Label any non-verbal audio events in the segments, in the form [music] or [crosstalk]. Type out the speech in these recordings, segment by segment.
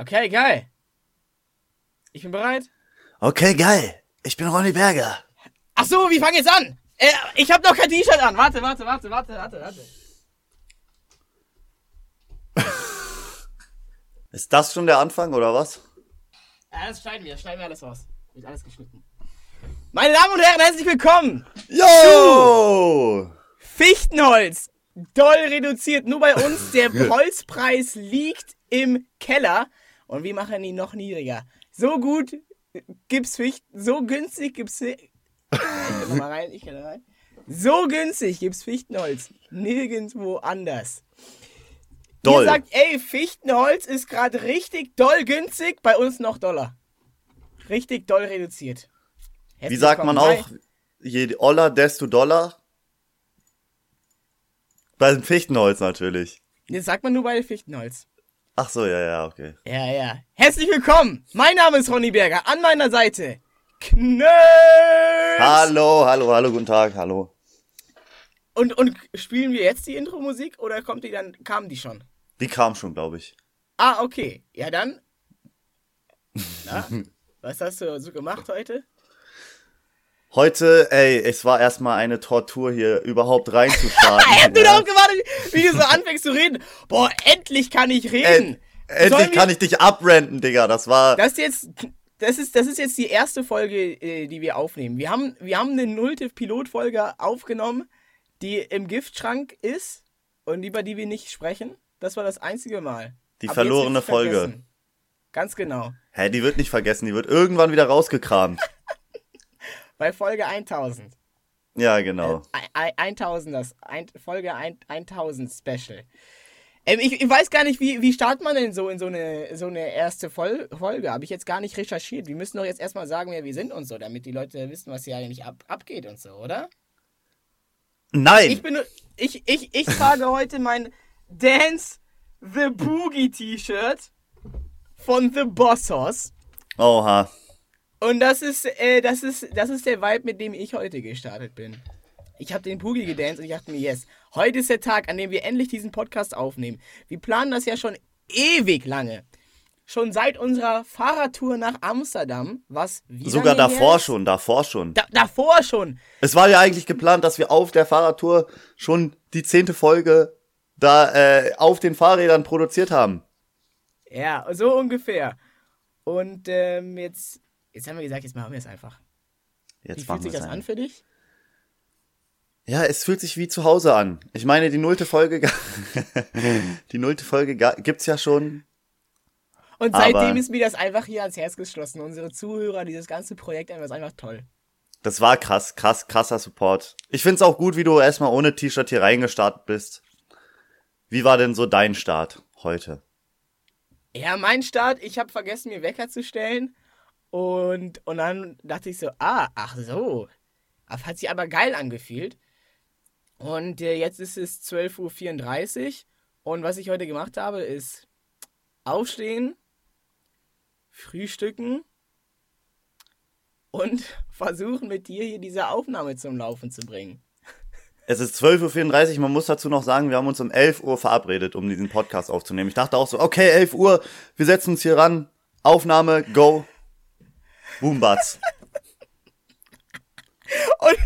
Okay, geil. Ich bin bereit. Okay, geil. Ich bin Ronny Berger. Ach so, wir fangen jetzt an. Äh, ich habe noch kein T-Shirt an. Warte, warte, warte, warte, warte, warte. [laughs] Ist das schon der Anfang oder was? Ja, das schneiden wir, das schneiden wir alles raus. Wird alles geschnitten. Meine Damen und Herren, herzlich willkommen. Yo! Fichtenholz. Doll reduziert. Nur bei uns. Der [laughs] Holzpreis liegt im Keller. Und wir machen ihn noch niedriger. So gut gibt's Fichten. So günstig gibt's. Ich kann mal rein, ich kann rein. So günstig gibt's Fichtenholz. Nirgendwo anders. Doll. Ihr sagt, ey, Fichtenholz ist gerade richtig doll günstig. Bei uns noch Dollar. Richtig doll reduziert. Wie Herzlich sagt man willkommen. auch? Je Oller, desto Dollar? Beim Fichtenholz natürlich. Das sagt man nur bei Fichtenholz. Ach so, ja, ja, okay. Ja, ja. Herzlich willkommen. Mein Name ist Ronny Berger. An meiner Seite Knöls. Hallo, hallo, hallo, guten Tag, hallo. Und, und spielen wir jetzt die Intro-Musik oder kommt die dann, kam die schon? Die kam schon, glaube ich. Ah, okay. Ja, dann. Na, was hast du so gemacht heute? Heute, ey, es war erstmal eine Tortur hier überhaupt reinzustarten. Ich [laughs] hab nur ja. darauf gewartet, wie du so anfängst zu reden. Boah, endlich kann ich reden. Endlich Sollen kann ich dich abrenten, Digga. Das war. Das ist jetzt, das ist, das ist jetzt die erste Folge, äh, die wir aufnehmen. Wir haben, wir haben eine nullte Pilotfolge aufgenommen, die im Giftschrank ist und über die wir nicht sprechen. Das war das einzige Mal. Die Aber verlorene Folge. vergessen. Ganz genau. Hä, die wird nicht vergessen, die wird irgendwann wieder rausgekramt. [laughs] Bei Folge 1000. Ja, genau. Ein- 1000, das Folge ein, 1000 Special. Ähm, ich, ich weiß gar nicht, wie, wie startet man denn so in so eine, so eine erste Fol Folge? Habe ich jetzt gar nicht recherchiert. Wir müssen doch jetzt erstmal sagen, wer wir sind und so, damit die Leute wissen, was hier eigentlich ab, abgeht und so, oder? Nein! Ich bin ich, ich, ich [laughs] trage heute mein Dance the Boogie T-Shirt von The Bossos. Oha. Und das ist, äh, das ist, das ist der Vibe, mit dem ich heute gestartet bin. Ich habe den Boogie gedanced und ich dachte mir, yes, heute ist der Tag, an dem wir endlich diesen Podcast aufnehmen. Wir planen das ja schon ewig lange. Schon seit unserer Fahrradtour nach Amsterdam, was wie Sogar davor ist? schon, davor schon. Da, davor schon. Es war ja eigentlich geplant, dass wir auf der Fahrradtour schon die zehnte Folge da äh, auf den Fahrrädern produziert haben. Ja, so ungefähr. Und ähm, jetzt, jetzt haben wir gesagt, jetzt machen wir es einfach. Jetzt Wie fühlt sich das an ein. für dich? Ja, es fühlt sich wie zu Hause an. Ich meine, die nullte Folge, [laughs] die nullte Folge gibt's ja schon. Und Aber- seitdem ist mir das einfach hier ans Herz geschlossen. Unsere Zuhörer, dieses ganze Projekt einfach ist einfach toll. Das war krass, krass, krasser Support. Ich find's auch gut, wie du erstmal ohne T-Shirt hier reingestartet bist. Wie war denn so dein Start heute? Ja, mein Start, ich habe vergessen, mir Wecker zu stellen. Und, und dann dachte ich so, ah, ach so. Das hat sich aber geil angefühlt. Und äh, jetzt ist es 12.34 Uhr. Und was ich heute gemacht habe, ist aufstehen, frühstücken und [laughs] versuchen mit dir hier diese Aufnahme zum Laufen zu bringen. Es ist 12.34 Uhr, man muss dazu noch sagen, wir haben uns um 11 Uhr verabredet, um diesen Podcast aufzunehmen. Ich dachte auch so, okay, 11 Uhr, wir setzen uns hier ran, Aufnahme, go, Boombatz. Und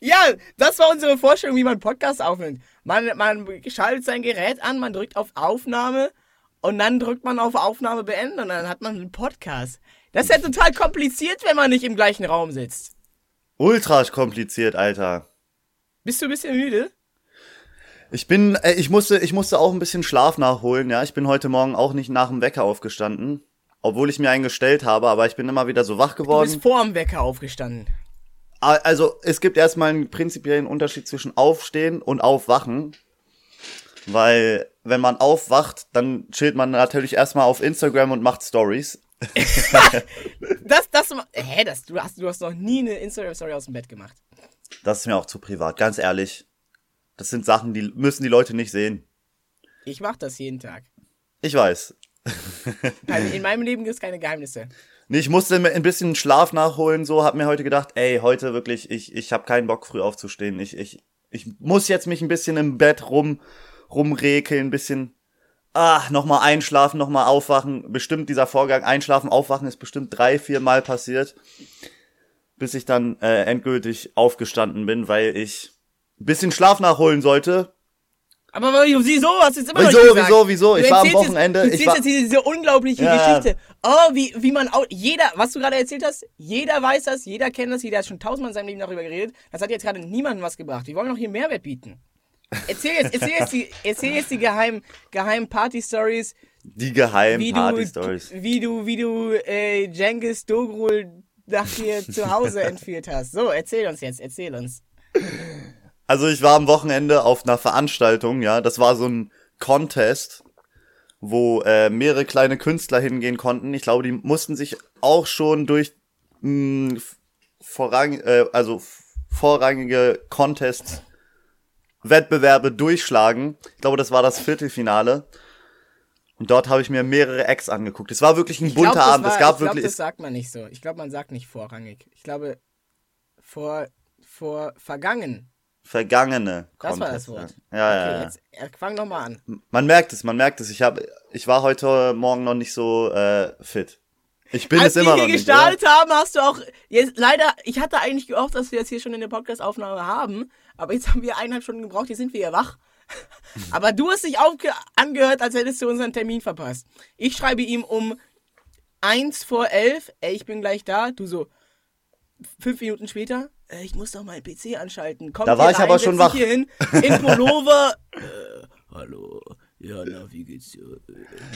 ja, das war unsere Vorstellung, wie man Podcast aufnimmt. Man, man schaltet sein Gerät an, man drückt auf Aufnahme und dann drückt man auf Aufnahme beenden und dann hat man einen Podcast. Das ist ja total kompliziert, wenn man nicht im gleichen Raum sitzt. Ultra kompliziert, Alter. Bist du ein bisschen müde? Ich bin, äh, ich musste, ich musste auch ein bisschen Schlaf nachholen, ja. Ich bin heute Morgen auch nicht nach dem Wecker aufgestanden. Obwohl ich mir einen gestellt habe, aber ich bin immer wieder so wach Du geworden. bist vor dem Wecker aufgestanden. Ah, Also, es gibt erstmal einen prinzipiellen Unterschied zwischen Aufstehen und Aufwachen. Weil, wenn man aufwacht, dann chillt man natürlich erstmal auf Instagram und macht Stories. [laughs] Das, das, hä, das, du hast, du hast noch nie eine Instagram-Story aus dem Bett gemacht. Das ist mir auch zu privat, ganz ehrlich. Das sind Sachen, die müssen die Leute nicht sehen. Ich mach das jeden Tag. Ich weiß. Kein- In meinem Leben gibt es keine Geheimnisse. Nee, ich musste mir ein bisschen Schlaf nachholen, so, hab mir heute gedacht, ey, heute wirklich, ich, ich hab keinen Bock, früh aufzustehen. Ich, ich, ich muss jetzt mich ein bisschen im Bett rum, rumrekeln, ein bisschen ah, nochmal einschlafen, nochmal aufwachen. Bestimmt dieser Vorgang, einschlafen, aufwachen ist bestimmt drei, vier Mal passiert, bis ich dann äh, endgültig aufgestanden bin, weil ich ein bisschen Schlaf nachholen sollte. Aber wieso? Hast du jetzt immer Wieso, noch nicht gesagt. wieso, wieso? Du Ich war am Wochenende, Jetzt, du ich erzählst war- jetzt diese, diese unglaubliche Ja. Geschichte. Oh, wie, wie man auch, jeder, was du gerade erzählt hast, jeder weiß das, jeder kennt das, jeder hat schon tausendmal in seinem Leben darüber geredet. Das hat jetzt gerade niemandem was gebracht. Wir wollen doch hier Mehrwert bieten. Erzähl jetzt, erzähl jetzt die, erzähl jetzt die geheimen, geheimen Party-Stories, Die geheimen Party-Stories. du, wie du, wie du, äh, Jengis Dogrul nach dir zu Hause entführt hast. So, erzähl uns jetzt, erzähl uns. Also ich war am Wochenende auf einer Veranstaltung, ja, das war so ein Contest, wo äh, mehrere kleine Künstler hingehen konnten. Ich glaube, die mussten sich auch schon durch mh, vorrang, äh, also vorrangige Contests Wettbewerbe durchschlagen. Ich glaube, das war das Viertelfinale. Und dort habe ich mir mehrere Acts angeguckt. Es war wirklich ein Ich glaub, bunter das Abend. war- es gab ich glaub, wirklich. das sagt man nicht so. Ich glaube, man sagt nicht vorrangig. Ich glaube, vor, vor vergangen. Vergangene Das war Contests, das Wort. Ja, ja, okay, ja. jetzt fang noch mal an. Man merkt es, man merkt es. Ich hab, ich war heute Morgen noch nicht so äh, fit. Ich bin Als es immer wir noch nicht. gestartet haben, hast du auch. Jetzt, leider, ich hatte eigentlich gehofft, dass wir das hier schon in der Podcast-Aufnahme haben. Aber jetzt haben wir eineinhalb Stunden gebraucht, jetzt sind wir ja wach. [laughs] aber du hast dich aufge angehört, als hättest du unseren Termin verpasst. Ich schreibe ihm um 1 vor 11, ey, ich bin gleich da. Du so, fünf Minuten später, äh, ich muss doch meinen PC anschalten. Komm Da war ich rein, aber schon wach. Hier hin, in Pullover. [laughs] äh, hallo, ja, na, wie geht's dir? Äh,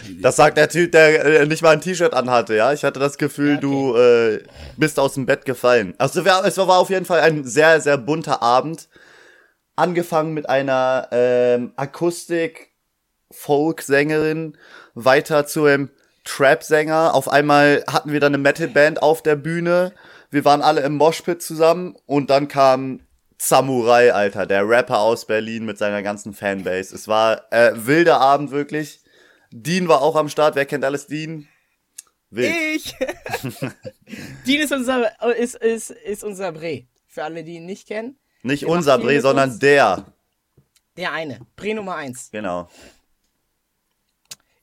wie geht's Das sagt der Typ, der äh, nicht mal ein T-Shirt anhatte, ja. Ich hatte das Gefühl, Ja, okay. du äh, bist aus dem Bett gefallen. Also es war auf jeden Fall ein sehr, sehr bunter Abend. Angefangen mit einer ähm, Akustik-Folk-Sängerin, weiter zu einem Trap-Sänger. Auf einmal hatten wir dann eine Metal-Band auf der Bühne. Wir waren alle im Moshpit zusammen und dann kam Samurai, Alter, der Rapper aus Berlin mit seiner ganzen Fanbase. Es war äh, wilder Abend wirklich. Dean war auch am Start. Wer kennt alles Dean? Wild. Ich. [laughs] Dean ist unser, ist, ist, ist unser Bre. Für alle, die ihn nicht kennen. Nicht macht unser Bre, sondern uns. der. Der eine. Bre Nummer 1. Genau.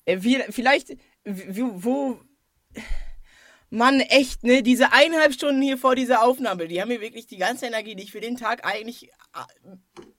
Äh, wie- vielleicht, wo, wo. Mann, echt, ne? Diese eineinhalb Stunden hier vor dieser Aufnahme, die haben mir wirklich die ganze Energie, die ich für den Tag eigentlich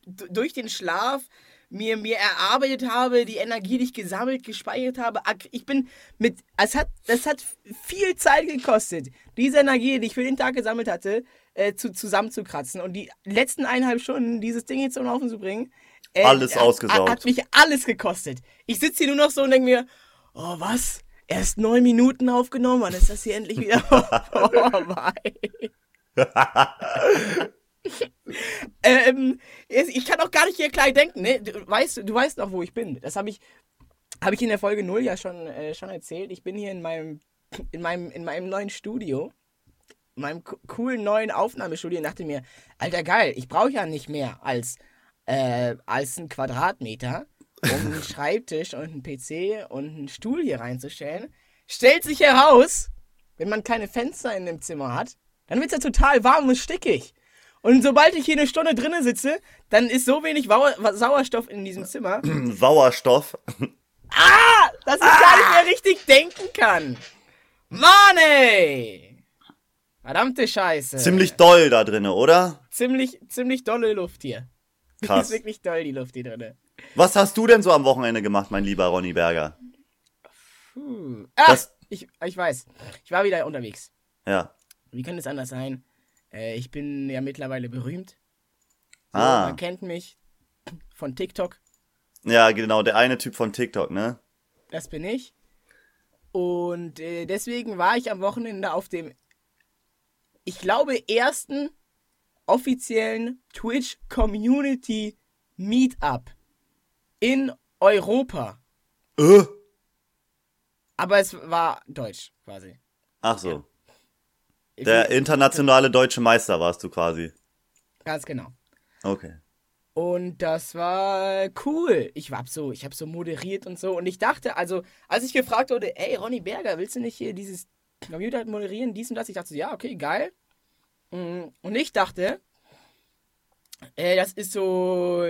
d- durch den Schlaf mir, mir erarbeitet habe, die Energie, die ich gesammelt, gespeichert habe. Ich bin mit. Es hat, das hat viel Zeit gekostet, diese Energie, die ich für den Tag gesammelt hatte, äh, zu, zusammenzukratzen. Und die letzten eineinhalb Stunden, dieses Ding jetzt zum Laufen zu bringen. Äh, Alles hat- ausgesaugt. Hat mich alles gekostet. Ich sitze hier nur noch so und denke mir, oh was? Erst neun Minuten aufgenommen, wann ist das hier endlich wieder vorbei? [laughs] ähm, ich kann auch gar nicht hier klein denken, ne? Du weißt, du weißt noch, wo ich bin. Das habe ich, habe ich in der Folge 0 ja schon, äh, schon erzählt. Ich bin hier in meinem, in meinem, in meinem neuen Studio. In meinem co- coolen neuen Aufnahmestudio und dachte mir, Alter geil, ich brauche ja nicht mehr als, äh, als ein Quadratmeter, um einen Schreibtisch und einen PC und einen Stuhl hier reinzustellen. Stellt sich heraus, wenn man keine Fenster in dem Zimmer hat, dann wird es ja total warm und stickig. Und sobald ich hier eine Stunde drinnen sitze, dann ist so wenig Sauerstoff in diesem Zimmer, [clears throat] Sauerstoff. dass ich gar nicht mehr richtig denken kann. Mann, ey! Verdammte Scheiße. Ziemlich doll da drinne, oder? ziemlich, ziemlich dolle Luft hier. Die Krass. ist [laughs] wirklich doll, die Luft hier drin. Was hast du denn so am Wochenende gemacht, mein lieber Ronny Berger? Puh. Ah, Das- ich, ich weiß. Ich war wieder unterwegs. Ja. Wie könnte es anders sein? Äh, ich bin ja mittlerweile berühmt. So, Ah. Man kennt mich von TikTok. Ja, genau, der eine Typ von TikTok, ne? Das bin ich. Und äh, deswegen war ich am Wochenende auf dem, ich glaube, ersten offiziellen Twitch Community Meetup in Europa. Äh? Aber es war deutsch, quasi. Ach so. Der internationale deutsche Meister warst du quasi. Ganz genau. Okay. Und das war cool. Ich hab so, ich habe so moderiert und so. Und ich dachte, also, als ich gefragt wurde, ey, Ronny Berger, willst du nicht hier dieses Computer moderieren, dies und das? Ich dachte so, ja, okay, geil. Mm, Und ich dachte, äh, das ist so,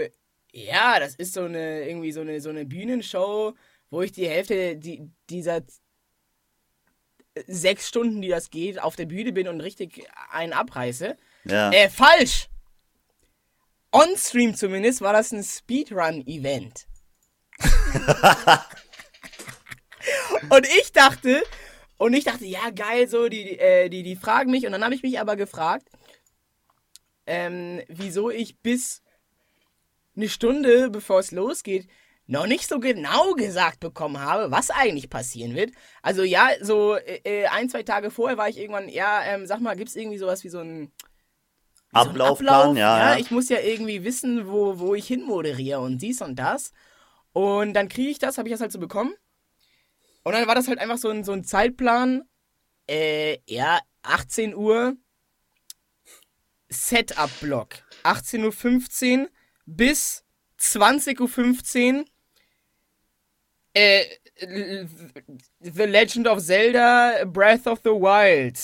ja, das ist so eine, irgendwie so eine, so eine Bühnenshow, wo ich die Hälfte die, dieser sechs Stunden, die das geht, auf der Bühne bin und richtig einen abreiße. Ja. Äh, falsch! On-Stream zumindest war das ein Speedrun-Event. [laughs] und ich dachte, und ich dachte, ja geil, so, die, äh, die, die fragen mich. Und dann habe ich mich aber gefragt, ähm, wieso ich bis eine Stunde, bevor es losgeht, noch nicht so genau gesagt bekommen habe, was eigentlich passieren wird. Also ja, so äh, ein, zwei Tage vorher war ich irgendwann, ja, ähm, sag mal, gibt es irgendwie sowas wie so ein wie so Ablaufplan, Ablauf? ja, ja. Ich muss ja irgendwie wissen, wo, wo ich hin moderiere und dies und das. Und dann kriege ich das, habe ich das halt so bekommen. Und dann war das halt einfach so ein, so ein Zeitplan. Äh, ja, 18 Uhr Setup-Block. 18.15 Uhr bis 20.15 Uhr äh, The Legend of Zelda Breath of the Wild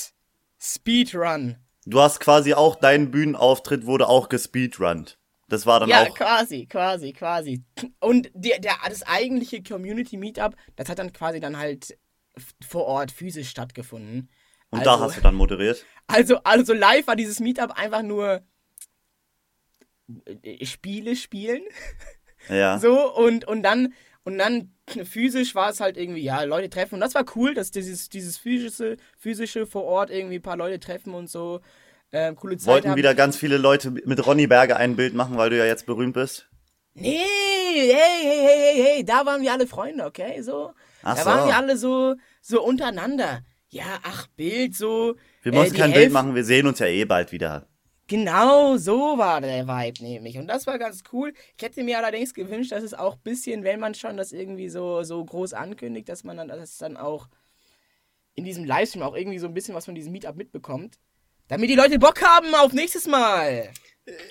Speedrun. Du hast quasi auch deinen Bühnenauftritt wurde auch gespeedrunnt. Das war dann Ja, auch. quasi, quasi, quasi. Und der, der, das eigentliche Community Meetup, das hat dann quasi dann halt vor Ort physisch stattgefunden. Und also, da hast du dann moderiert. [laughs] Also, also live war dieses Meetup einfach nur äh, Spiele spielen. Ja. [laughs] So, und, und dann, und dann physisch war es halt irgendwie, ja, Leute treffen. Und das war cool, dass dieses, dieses physische, physische vor Ort irgendwie ein paar Leute treffen und so. Ähm, coole Zeit Wollten haben. wieder ganz viele Leute mit Ronny Berger ein Bild machen, weil du ja jetzt berühmt bist. Nee, hey, hey, hey, hey, hey, da waren wir alle Freunde, okay? So. Ach da so. waren wir alle so, so untereinander. Ja, ach, Bild, so. Wir äh, müssen die kein Bild machen, wir sehen uns ja eh bald wieder. Genau, so war der Vibe nämlich. Und das war ganz cool. Ich hätte mir allerdings gewünscht, dass es auch ein bisschen, wenn man schon das irgendwie so, so groß ankündigt, dass man dann, dass dann auch in diesem Livestream auch irgendwie so ein bisschen was von diesem Meetup mitbekommt. Damit die Leute Bock haben auf nächstes Mal.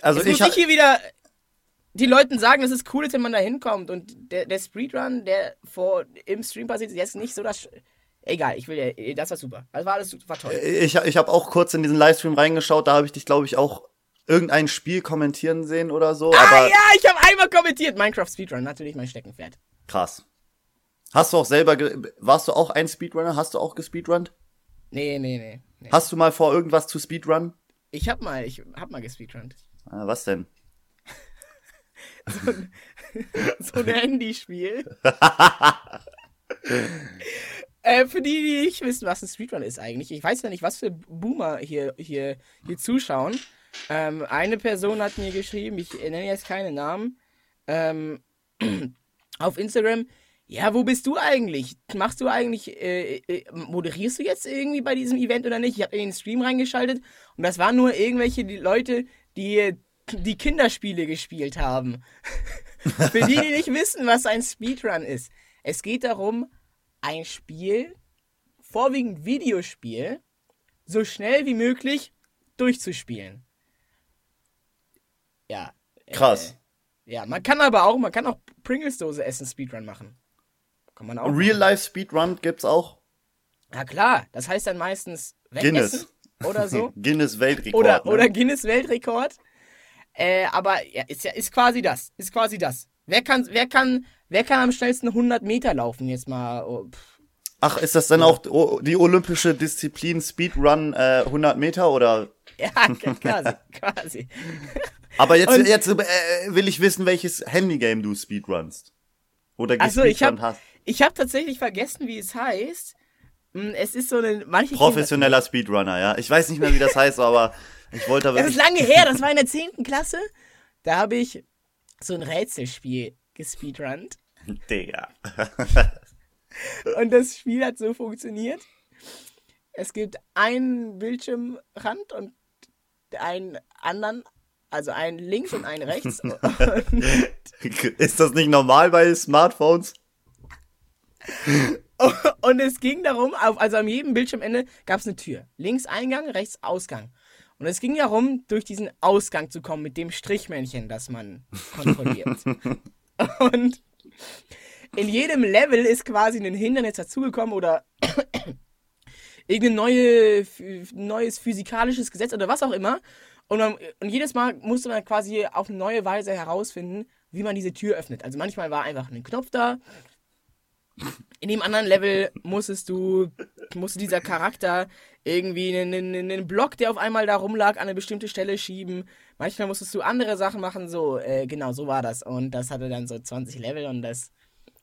Also Jetzt ich muss ich hier wieder die Leuten sagen, dass es cool ist, wenn man da hinkommt. Und der, der Speedrun, der vor, im Stream passiert, ist jetzt nicht so das. Egal, ich will ja, das war super. Das war alles war toll. ich, ich habe auch kurz in diesen Livestream reingeschaut, da habe ich dich, glaube ich, auch irgendein Spiel kommentieren sehen oder so. ah aber ja, ich habe einmal kommentiert. Minecraft Speedrun, natürlich mein Steckenpferd. krass. Hast du auch selber, warst du auch ein Speedrunner? Hast du auch gespeedrunnt? Nee, nee, nee. nee. Hast du mal vor, irgendwas zu speedrunnen? Ich hab mal, ich hab mal gespeedrunnt. Ah, was denn? [laughs] So ein [laughs] Handyspiel. [laughs] äh, für die, die nicht wissen, was ein Speedrun ist eigentlich. Ich weiß ja nicht, was für Boomer hier, hier, hier zuschauen. Ähm, eine Person hat mir geschrieben, ich nenne jetzt keine Namen, ähm, [clears throat] auf Instagram, ja, wo bist du eigentlich? Machst du eigentlich, äh, äh, moderierst du jetzt irgendwie bei diesem Event oder nicht? Ich habe in den Stream reingeschaltet und das waren nur irgendwelche Leute, die die Kinderspiele gespielt haben. [laughs] Für die, die nicht wissen, was ein Speedrun ist. Es geht darum, ein Spiel, vorwiegend Videospiel, so schnell wie möglich durchzuspielen. Ja. Krass. Äh, ja, man kann aber auch, man kann auch Pringles-Dose essen Speedrun machen. Kann man auch. Real Life Speedrun gibt's auch. Ja klar, das heißt dann meistens wegessen Guinness. oder so. [laughs] Guinness Weltrekord. oder, ne? oder Guinness Weltrekord. Äh, aber ja, ist ja ist quasi das. Ist quasi das. Wer kann, wer kann, wer kann am schnellsten 100 Meter laufen jetzt mal? Oh, pff. Ach, ist das dann auch o- die olympische Disziplin Speedrun äh, 100 Meter oder? [laughs] Ja, quasi, [laughs] quasi. Aber jetzt, Und- jetzt äh, will ich wissen, welches Handygame du speedrunst. Oder Achso, ich habe hast. ich hab tatsächlich vergessen, wie es heißt. Hm, Es ist so eine manche Professioneller Speedrunner, ja. Ich weiß nicht mehr, wie das heißt, aber ich wollte aber [laughs] das ist lange her, das war in der 10. Klasse. Da habe ich so ein Rätselspiel gespeedrunnt. Digga. Und das Spiel hat so funktioniert. Es gibt einen Bildschirmrand und einen anderen, also einen links und einen rechts. [laughs] Ist das nicht normal bei Smartphones? Und es ging darum, auf, also an jedem Bildschirmende gab es eine Tür. Links Eingang, rechts Ausgang. Und es ging darum, durch diesen Ausgang zu kommen mit dem Strichmännchen, das man kontrolliert. [laughs] Und in jedem Level ist quasi ein Hindernis dazugekommen oder [clears throat] irgendein neue, neues physikalisches Gesetz oder was auch immer. Und, man, und jedes Mal musste man quasi auf eine neue Weise herausfinden, wie man diese Tür öffnet. Also manchmal war einfach ein Knopf da, in dem anderen Level musstest du, musste dieser Charakter irgendwie einen, einen, einen Block, der auf einmal da rumlag, an eine bestimmte Stelle schieben. Manchmal musstest du andere Sachen machen, so, äh, genau, so war das. Und das hatte dann so 20 Level und das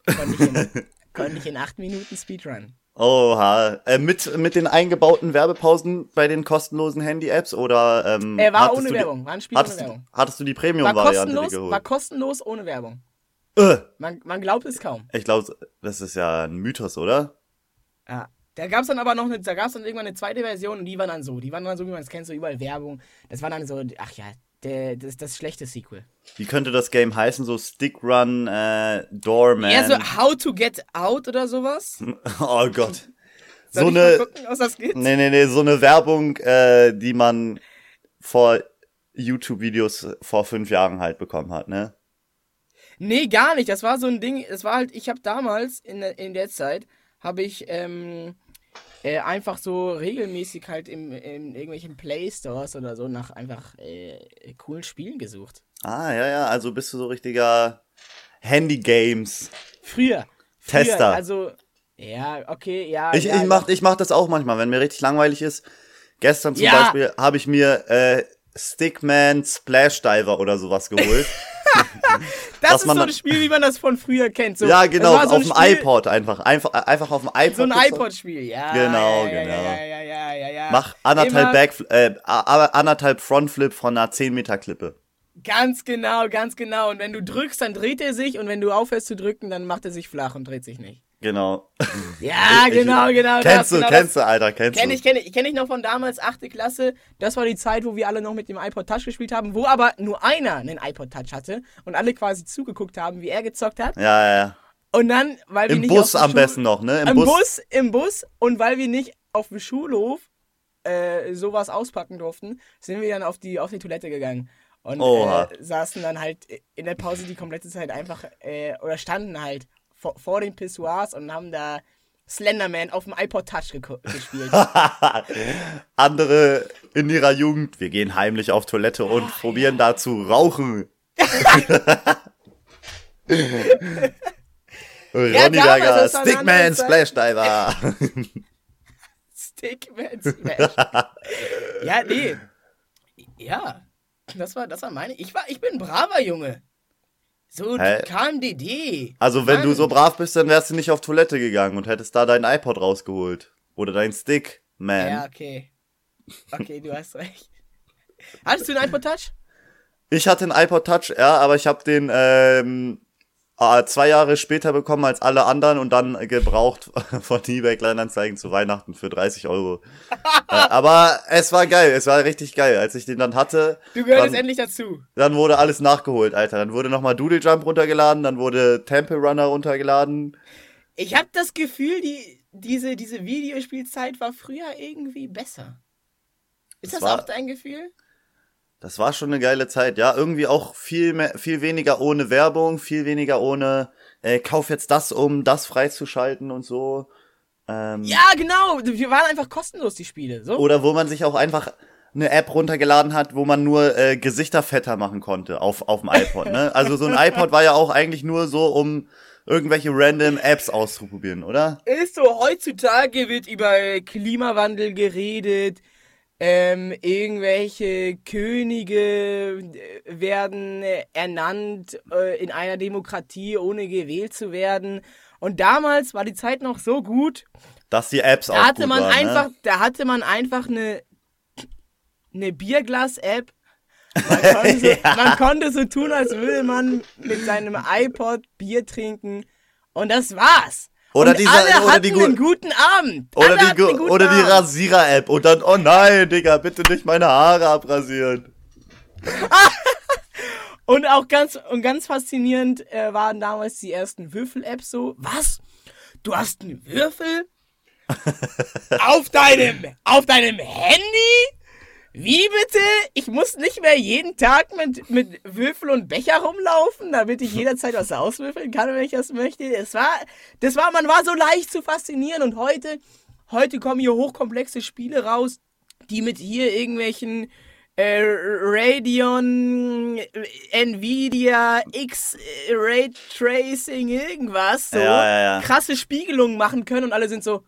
konnte ich in, [laughs] konnte ich in 8 Minuten Speedrun. Oha. Äh, mit, mit den eingebauten Werbepausen bei den kostenlosen Handy-Apps oder ähm, Er war ohne du die- Werbung, war ein Spiel Hattest, ohne du- Werbung. hattest du die Premium-Variante geholt? war kostenlos ohne Werbung. Äh, Man, man glaubt es kaum. ich glaube, das ist ja ein Mythos, oder? Ja. Da gab es dann aber noch eine, da gab es dann irgendwann eine zweite Version und die war dann so. Die waren dann so, wie man es kennt, so überall Werbung. Das war dann so, ach ja, der, das, das schlechte Sequel. Wie könnte das Game heißen? So Stick Run, äh, Doorman. Eher so How to Get Out oder sowas. [laughs] oh Gott. So eine, gucken, was das geht? nee, nee, nee, so eine Werbung, äh, die man vor YouTube-Videos vor fünf Jahren halt bekommen hat, ne? Nee, gar nicht. Das war so ein Ding. Das war halt, ich habe damals in, der- in der Zeit, habe ich ähm, äh, einfach so regelmäßig halt im, in irgendwelchen Playstores oder so nach einfach äh, coolen Spielen gesucht. Ah, ja, ja, also bist du so richtiger Handy-Games. Früher. Früher, Tester. Also, ja, okay, ja. Ich, ja, ich, mach, ich mach das auch manchmal, wenn mir richtig langweilig ist. Gestern zum Ja. Beispiel habe ich mir äh, Stickman Splash Diver oder sowas geholt. [laughs] [laughs] Das was ist so ein Spiel, wie man das von früher kennt. So, ja, genau, so auf ein dem Spiel- iPod einfach. Einfach, einfach auf dem iPod. So ein iPod-Spiel, ja. Genau, ja, genau. Ja, ja. Mach anderthalb Immer- Back, äh, anderthalb Frontflip von einer 10 Meter Klippe. Ganz genau, ganz genau. Und wenn du drückst, dann dreht er sich und wenn du aufhörst zu drücken, dann macht er sich flach und dreht sich nicht. Genau. Ja, [laughs] Ich- genau, genau. Kennst das, du, genau kennst du, Alter, kennst Kenn du. ich, kenn ich, kenn ich noch von damals, 8. Klasse. Das war die Zeit, wo wir alle noch mit dem iPod Touch gespielt haben, wo aber nur einer einen iPod Touch hatte und alle quasi zugeguckt haben, wie er gezockt hat. Ja, ja, ja. Und dann, weil wir Im nicht Bus auf dem am Schul- besten noch, ne? Im, Im Bus. Bus. im Bus. Und weil wir nicht auf dem Schulhof äh, sowas auspacken durften, sind wir dann auf die, auf die Toilette gegangen. Und äh, saßen dann halt in der Pause die komplette Zeit einfach, äh, oder standen halt vor, vor den Pissoirs und haben da Slenderman auf dem iPod Touch geko- gespielt. [laughs] Andere in ihrer Jugend, wir gehen heimlich auf Toilette und probieren da zu rauchen. [laughs] Ronny war eine Stickman. Splash Diver. [laughs] Stickman Smash. ja, nee. Ja. Das war, das war meine. Ich war, ich bin ein braver Junge. So Hä? KMDD. Also wenn du Mann. so brav bist, dann wärst du nicht auf Toilette gegangen und hättest da dein iPod rausgeholt. Oder dein Stickman. Ja, okay. Okay, du hast recht. Hattest du einen iPod Touch? Ich hatte einen iPod Touch, ja, aber ich habe den ähm, äh, zwei Jahre später bekommen als alle anderen und dann gebraucht [laughs] von eBay Kleinanzeigen zu Weihnachten für 30 Euro. äh, aber es war geil, es war richtig geil. Als ich den dann hatte, Du gehörst dann, endlich dazu. dann wurde alles nachgeholt, Alter. Dann wurde nochmal Doodle Jump runtergeladen, dann wurde Temple Runner runtergeladen. Ich habe das Gefühl, die, diese, diese Videospielzeit war früher irgendwie besser. Ist Das das, war- auch dein Gefühl? Das war schon eine geile Zeit, ja. Irgendwie auch viel mehr, viel weniger ohne Werbung, viel weniger ohne, äh, kauf jetzt das, um das freizuschalten und so. Ähm, Ja, genau. Wir waren einfach kostenlos, die Spiele. So. Oder wo man sich auch einfach eine App runtergeladen hat, wo man nur äh, Gesichter fetter machen konnte auf, auf dem iPod, ne? [laughs] Also so ein iPod war ja auch eigentlich nur so, um irgendwelche random Apps auszuprobieren, oder? ist so, heutzutage wird über Klimawandel geredet, ähm, irgendwelche Könige äh, werden äh, ernannt äh, in einer Demokratie, ohne gewählt zu werden. Und damals war die Zeit noch so gut, Dass die Apps auch da hatte gut man waren, einfach, ne? da hatte man einfach eine, eine Bierglas-App. Man, [laughs] so, man konnte so tun, als würde man mit seinem iPod Bier trinken. Und das war's. Oder und dieser- alle oder die einen guten Abend. Oder alle die, oder die. Rasierer-App und dann, oh nein, Digga, bitte nicht meine Haare abrasieren. [laughs] Und auch ganz, und ganz faszinierend äh, waren damals die ersten Würfel-Apps so. Was? Du hast einen Würfel? [laughs] auf deinem, auf deinem Handy? Wie bitte? Ich muss nicht mehr jeden Tag mit, mit Würfel und Becher rumlaufen, damit ich jederzeit was auswürfeln kann, wenn ich das möchte. Es war, das war, man war so leicht zu faszinieren und heute, heute kommen hier hochkomplexe Spiele raus, die mit hier irgendwelchen äh, Radeon, Nvidia, X, Ray Tracing, irgendwas, so Ja, ja, ja. krasse Spiegelungen machen können und alle sind so,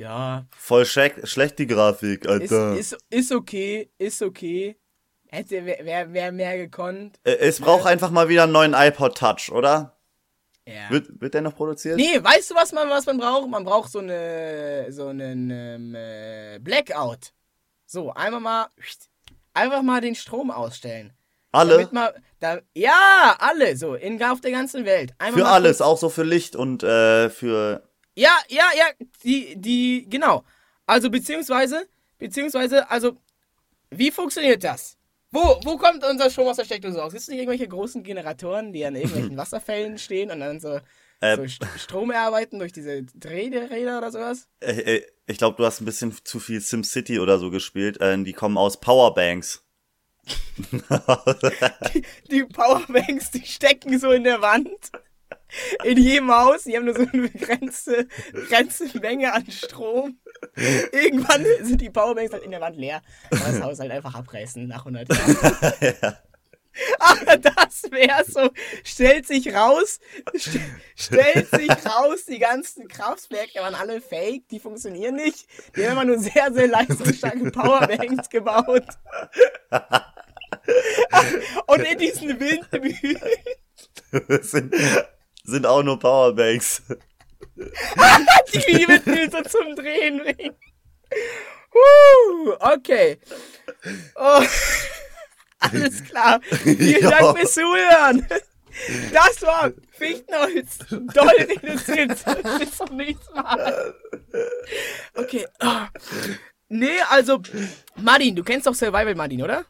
ja, Voll schlecht, schlecht die Grafik, ist, Alter. ist, ist okay, ist okay. Hätte wer, wer, wer mehr gekonnt. Äh, es braucht einfach mal wieder einen neuen iPod Touch, oder? Ja. Wird, wird der noch produziert? Nee, weißt du, was man, was man braucht? Man braucht so eine, so einen ähm, äh, Blackout. So, einmal mal, einfach mal den Strom ausstellen. Alle? Damit mal, da, ja, alle, so, in, auf der ganzen Welt. Einmal Für alles, auch so für Licht und äh, für. Ja, ja, ja, die, die, genau. Also, beziehungsweise, beziehungsweise, also, wie funktioniert das? Wo, wo kommt unser Strom aus der Steckdose raus? Gibt es nicht irgendwelche großen Generatoren, die an irgendwelchen [laughs] Wasserfällen stehen und dann so, Äh, so St- Strom erarbeiten durch diese Drehräder oder sowas? äh, äh, ich glaube, du hast ein bisschen zu viel SimCity oder so gespielt. Äh, die kommen aus Powerbanks. [laughs] Die Powerbanks, die stecken so in der Wand. In jedem Haus. Die haben nur so eine begrenzte, begrenzte Menge an Strom. Irgendwann sind die Powerbanks halt in der Wand leer. Und das Haus halt einfach abreißen nach 100 Jahren. [laughs] Aber das wäre so, stellt sich raus, st stellt sich raus, die ganzen Kraftwerke waren alle fake, die funktionieren nicht. Die haben immer nur sehr, sehr leistungsstarke Powerbanks gebaut. [laughs] Und in diesen Windmühlen sind, auch nur Powerbanks. [laughs] die so zum Drehen bringen. Huh, okay. Oh, [laughs] alles klar. Vielen. Dank fürs Zuhören. Das war Fichtenholz. Doll reduziert. Bis zum nächsten Mal. Okay. ah. Nee, also, Martin, du kennst doch Survival Martin, oder?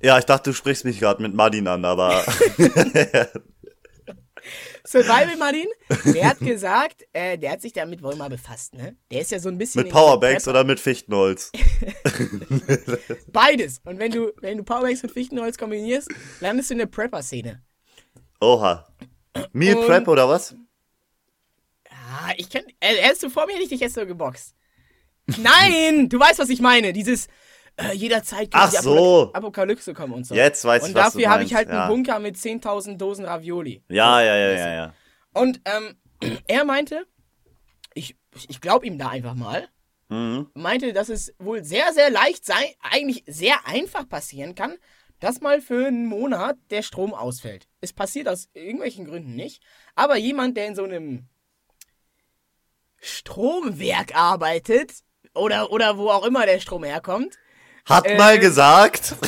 Ja, ich dachte, du sprichst mich gerade mit Martin an, aber. [laughs] Survival Martin, der hat gesagt, äh, der hat sich damit wohl mal befasst, ne? Der ist ja so ein bisschen. mit Powerbanks oder mit Fichtenholz? [laughs] Beides. Und wenn du, wenn du Powerbanks mit Fichtenholz kombinierst, landest du in der Prepper-Szene. Oha. Meal Und- Prep oder was? Ah, ich kenn. Äh, hättest du vor mir nicht, ich hätte so geboxt. Nein! du weißt, was ich meine. Dieses. Äh, jederzeit Ach die so. Apokalypse kommen und so. Jetzt weiß und ich, was du dafür habe ich halt ja. einen Bunker mit 10.000 Dosen Ravioli. Ja, ja, ja, ja, ja. Und ähm, [clears throat] er meinte, ich, ich glaube ihm da einfach mal, Mhm. meinte, dass es wohl sehr, sehr leicht sei, eigentlich sehr einfach passieren kann, dass mal für einen Monat der Strom ausfällt. Es passiert aus irgendwelchen Gründen nicht, aber jemand, der in so einem Stromwerk arbeitet oder, oder wo auch immer der Strom herkommt, Hat Äh, mal gesagt. [laughs]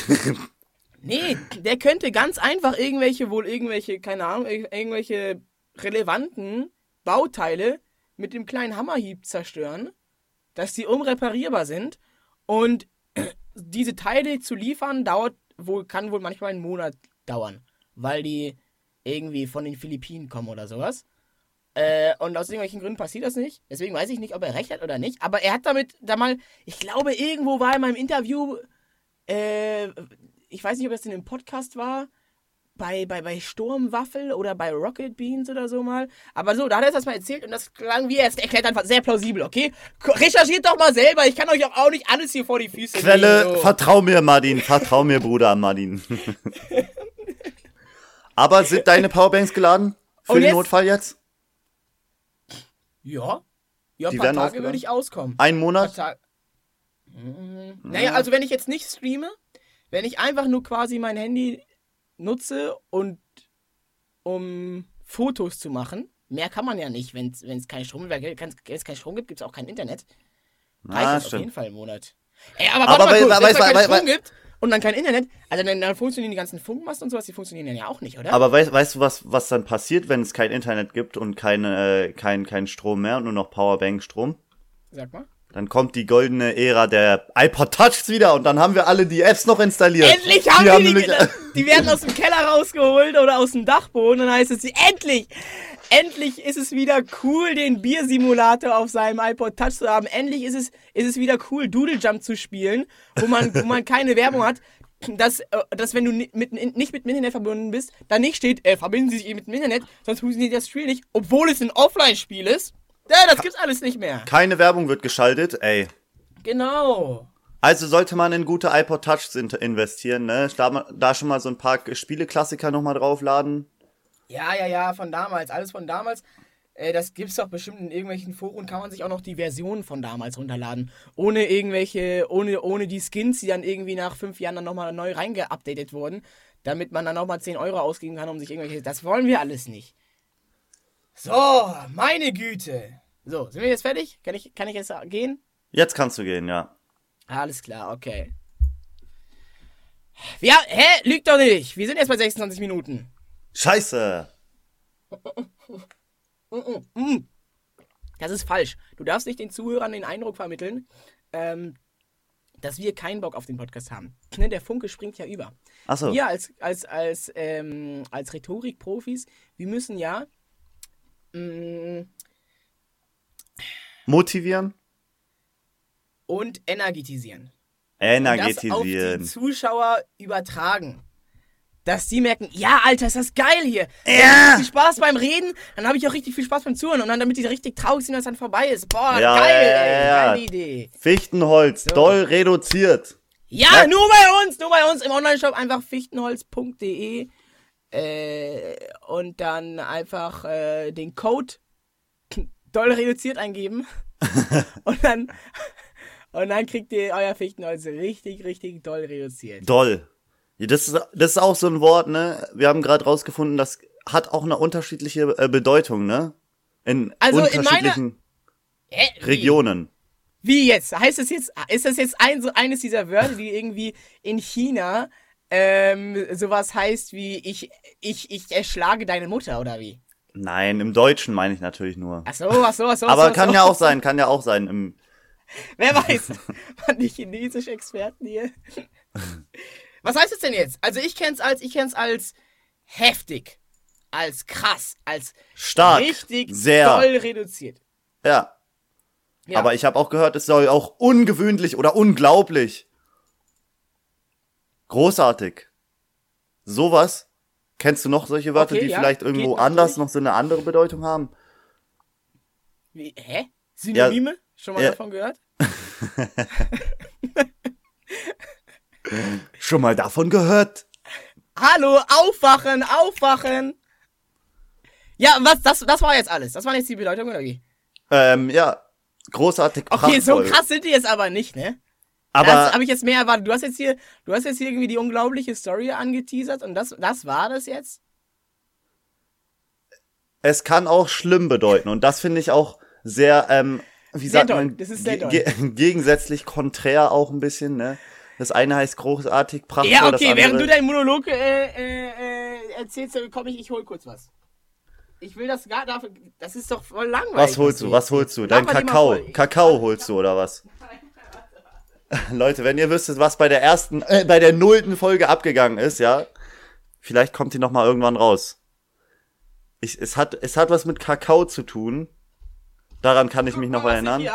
Nee, der könnte ganz einfach irgendwelche, wohl irgendwelche, keine Ahnung, ir- irgendwelche relevanten Bauteile mit dem kleinen Hammerhieb zerstören, dass die unreparierbar sind und [clears throat] diese Teile zu liefern dauert wohl, kann wohl manchmal einen Monat dauern, weil die irgendwie von den Philippinen kommen oder sowas. Äh, und aus irgendwelchen Gründen passiert das nicht. Deswegen weiß ich nicht, ob er recht hat oder nicht. Aber er hat damit da mal, ich glaube, irgendwo war in meinem Interview, äh, ich weiß nicht, ob das in einem Podcast war, bei, bei, bei Sturmwaffel oder bei Rocket Beans oder so mal. Aber so, da hat er das mal erzählt und das klang wie er es erklärt einfach sehr plausibel, okay? Recherchiert doch mal selber, ich kann euch auch, auch nicht alles hier vor die Füße Quelle, legen. So. vertrau mir, Martin. Vertrau mir, Bruder Martin. [laughs] Aber sind deine Powerbanks geladen? Für Und den jetzt- Notfall jetzt? Ja. Ja, ein Die paar werden Tage würde ich auskommen. Ein Monat? Ta- Mhm. Naja, also wenn ich jetzt nicht streame, wenn ich einfach nur quasi mein Handy nutze und um Fotos zu machen, mehr kann man ja nicht, wenn es keinen Strom gibt. Wenn es keinen Strom gibt, gibt es auch kein Internet. Reicht Ah, auf jeden Fall im Monat. Ey, aber Aber mal weil- kurz, weil- wenn es weil- keinen weil- Strom gibt und dann kein Internet, also dann, dann funktionieren die ganzen Funkmasten und sowas, die funktionieren ja auch nicht, oder? Aber weißt, weißt du, was, was dann passiert, wenn es kein Internet gibt und keine, äh, kein, kein Strom mehr und nur noch Powerbank-Strom? Sag mal. Dann kommt die goldene Ära der iPod Touchs wieder und dann haben wir alle die Apps noch installiert. Endlich haben die, die, nämlich- die werden aus dem Keller rausgeholt oder aus dem Dachboden und dann heißt es, endlich, endlich ist es wieder cool, den Biersimulator auf seinem iPod Touch zu haben. Endlich ist es, ist es wieder cool, Doodle Jump zu spielen, wo man, wo man keine Werbung hat. Dass, äh, dass wenn du mit, nicht mit dem Internet verbunden bist, dann nicht steht, äh, verbinden Sie sich mit dem Internet, sonst funktioniert das Spiel nicht, obwohl es ein Offline-Spiel ist. Ja, das gibt's alles nicht mehr. Keine Werbung wird geschaltet, ey. Genau. Also sollte man in gute iPod Touchs in- investieren, ne? Da, da schon mal so ein paar Spieleklassiker nochmal draufladen. Ja, ja, ja, von damals, alles von damals. Äh, das gibt's doch bestimmt in irgendwelchen Foren, kann man sich auch noch die Versionen von damals runterladen. Ohne irgendwelche, ohne, ohne die Skins, die dann irgendwie nach fünf Jahren dann nochmal neu reingeupdatet wurden, damit man dann nochmal 10 Euro ausgeben kann, um sich irgendwelche. Das wollen wir alles nicht. So, meine Güte. So, sind wir jetzt fertig? Kann ich, kann ich jetzt gehen? Jetzt kannst du gehen, ja. Alles klar, okay. Ja, hä? Lügt doch nicht. Wir sind erst bei 26 Minuten. Scheiße! Das ist falsch. Du darfst nicht den Zuhörern den Eindruck vermitteln, ähm, dass wir keinen Bock auf den Podcast haben. Ne, Der Funke springt ja über. Achso. Wir als, als, als, ähm, als Rhetorik-Profis, wir müssen ja mh, Motivieren? und energetisieren. das auf die Energetisieren. Zuschauer übertragen. Dass die merken, ja, Alter, ist das geil hier. Ja. Viel Spaß beim Reden, dann habe ich auch richtig viel Spaß beim Zuhören und dann, damit die richtig traurig sind, dass dann vorbei ist. Boah, Ja, geil, ja, ey, ja. geile Idee. Fichtenholz, So. doll reduziert. Ja, Ja. nur bei uns, nur bei uns im Onlineshop einfach fichtenholz.de äh, und dann einfach äh, den Code [laughs] doll reduziert eingeben [laughs] und dann und dann kriegt ihr euer Fichtenholz richtig, richtig doll reduziert. Doll. Ja, Das ist, das ist auch so ein Wort, ne? Wir haben gerade rausgefunden, das hat auch eine unterschiedliche äh, Bedeutung, ne? In Also in unterschiedlichen Hä? Wie? Regionen. Wie jetzt? Heißt das jetzt, ist das jetzt ein, so eines dieser Wörter, die irgendwie in China ähm, sowas heißt wie ich, ich, ich erschlage deine Mutter oder wie? Nein, im Deutschen meine ich natürlich nur. Ach so, ach so, ach so. ach Aber so, kann ach so. ja auch sein, kann ja auch sein. Im, Wer [laughs] weiß. Waren die Chinesisch-Experten hier? [laughs] Was heißt es denn jetzt? Also ich kenn's als, ich kenn's als heftig, als krass, als stark, richtig sehr. doll reduziert. Ja. Ja. Aber ich habe auch gehört, es soll auch ungewöhnlich oder unglaublich. Großartig. Sowas. Kennst du noch solche Wörter, Okay, die ja, vielleicht irgendwo anders noch so eine andere Bedeutung haben? Wie, hä? Synonyme? Schon mal Ja. davon gehört? [laughs] [laughs] Schon mal davon gehört? Hallo, aufwachen, aufwachen! Ja, was, das, das war jetzt alles. Das waren jetzt die Bedeutung, oder wie? Ähm, ja. Großartig. Okay, so prachtvoll. krass sind die jetzt aber nicht, ne? Aber das habe ich jetzt mehr erwartet. Du hast jetzt hier, du hast jetzt hier irgendwie die unglaubliche Story angeteasert und das, das war das jetzt? es kann auch schlimm bedeuten. Und das finde ich auch sehr, ähm, wie Sehr sagt doll. man, Das ist sehr ge- doll. ge- [laughs] gegensätzlich konträr auch ein bisschen, ne? Das eine heißt großartig, prachtvoll, Ja, das okay, während du deinen Monolog äh, äh, äh, erzählst, dann komm ich, ich hol kurz was. Ich will das gar dafür. Das ist doch voll langweilig. Was holst du? Was holst du? Dein Kakao. Kakao holst du oder was? [laughs] Leute, wenn ihr wüsstet, was bei der ersten, äh, bei der nullten Folge abgegangen ist, ja, vielleicht kommt die noch mal irgendwann raus. Ich, es hat, es hat was mit Kakao zu tun. Daran kann ich mich noch erinnern.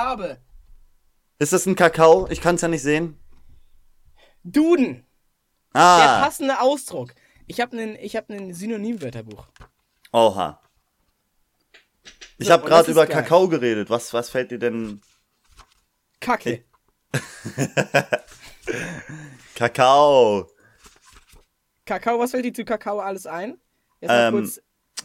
Ist das ein Kakao? Ich kann es ja nicht sehen. Duden. Der Ah, passende Ausdruck. Ich habe einen, ich habe einen Synonymwörterbuch. oha. Ich So, habe gerade über geil. Kakao geredet. Was, was fällt dir denn? Kacke. [laughs] Kakao. Kakao, was fällt dir zu Kakao alles ein? Ähm.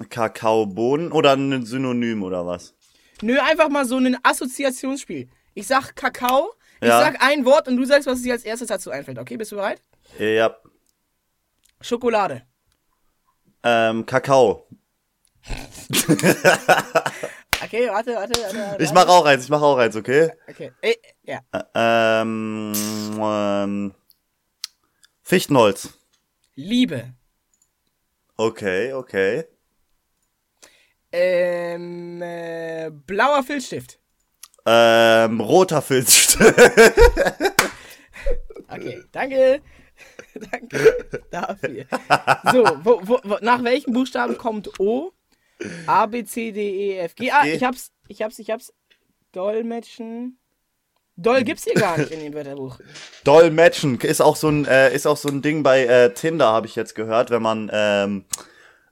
Kakaobohnen oder ein Synonym oder was? Nö, einfach mal so ein Assoziationsspiel. Ich sag Kakao, ich Ja. sag ein Wort und du sagst, was dir als erstes dazu einfällt. Okay, bist du bereit? Ja. Schokolade. Ähm, Kakao. [laughs] Okay, warte, warte, warte. warte. Ich mach auch eins, ich mach auch eins, okay? Okay. Äh, ja. Ähm, ähm, Fichtenholz. Liebe. Okay, okay. Ähm, äh, blauer Filzstift. Ähm, roter Filzstift. [laughs] Okay, danke. [laughs] danke dafür. So, wo, wo, wo, nach welchen Buchstaben kommt O? A, B, C, D, E, F, G. Ah, ich hab's, ich hab's, ich hab's. Dolmetschen. Doll gibt's hier gar nicht in dem Wörterbuch. Dolmetschen ist auch so ein äh, ist auch so ein Ding bei äh, Tinder habe ich jetzt gehört, wenn man ähm,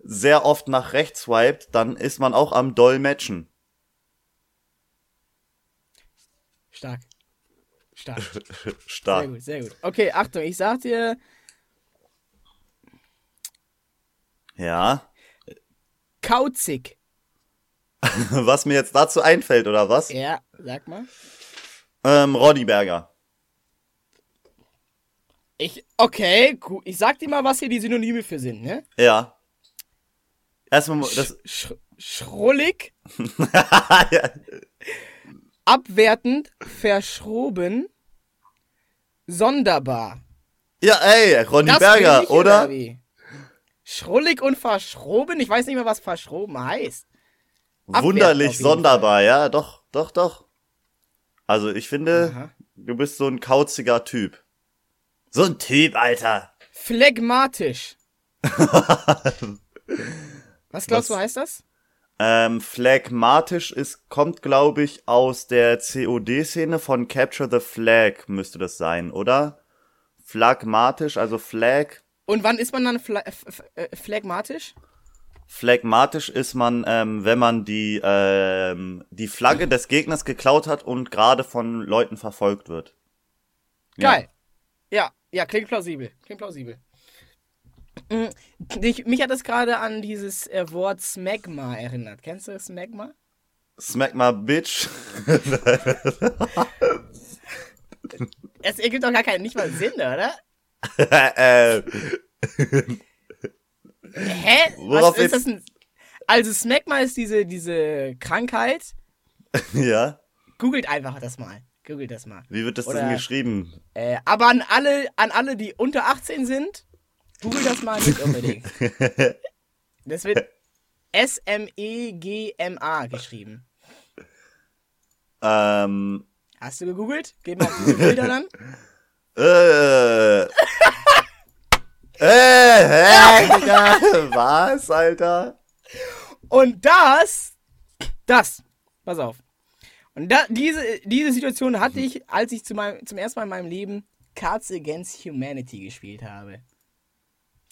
sehr oft nach rechts swiped, dann ist man auch am Dolmetschen. Stark. Stark. [laughs] Sehr Stark. gut, sehr gut. Okay, Achtung, ich sag dir Ja. kauzig. [laughs] Was mir jetzt dazu einfällt, oder was? Ja, sag mal. Ähm, Ronny Berger. Ich, okay, gut. Ich sag dir mal, was hier die Synonyme für sind, ne? Ja. Erstmal, das, Sch schrullig, [laughs] ja. Abwertend, verschroben, sonderbar. ja, ey, Ronny Das Berger, ich, oder? wie? Schrullig und verschroben? Ich weiß nicht mehr, was verschroben heißt. Abwertend Wunderlich, sonderbar, ja, doch, doch, doch. Also, ich finde, Aha. du bist so ein kauziger Typ. So ein Typ, Alter. Phlegmatisch. [laughs] was glaubst Was? du, heißt das? Ähm, phlegmatisch ist, kommt, glaube ich, aus der COD-Szene von Capture the Flag, müsste das sein, oder? Phlegmatisch, also Flag. Und wann ist man dann phla f- f- äh, phlegmatisch? Phlegmatisch ist man, ähm, wenn man die, ähm, die Flagge des Gegners geklaut hat und gerade von Leuten verfolgt wird. Ja. Geil. Ja, ja, klingt plausibel. Klingt plausibel. Mm, Ich, mich hat das gerade an dieses äh, Wort Smegma erinnert. Kennst du Smegma? My bitch. [laughs] Es ergibt doch gar keinen, nicht mal Sinn, oder? [laughs] äh, Hä? Worauf Was ist das denn? Also Smegma ist diese, diese Krankheit. [laughs] ja. Googelt einfach das mal. Googelt das mal. Wie wird das Oder- denn geschrieben? Äh, aber an alle, an alle, die unter 18 sind, googelt das mal nicht unbedingt. [laughs] Das wird S-M-E-G-M-A geschrieben. Ähm, Hast du gegoogelt? Geh mal auf diese Bilder dann. [laughs] äh. äh, hä, Digga? Was, Alter? Und das, das, pass auf. Und da, diese, diese Situation hatte ich, als ich zu meinem, zum ersten Mal in meinem Leben Cards Against Humanity gespielt habe.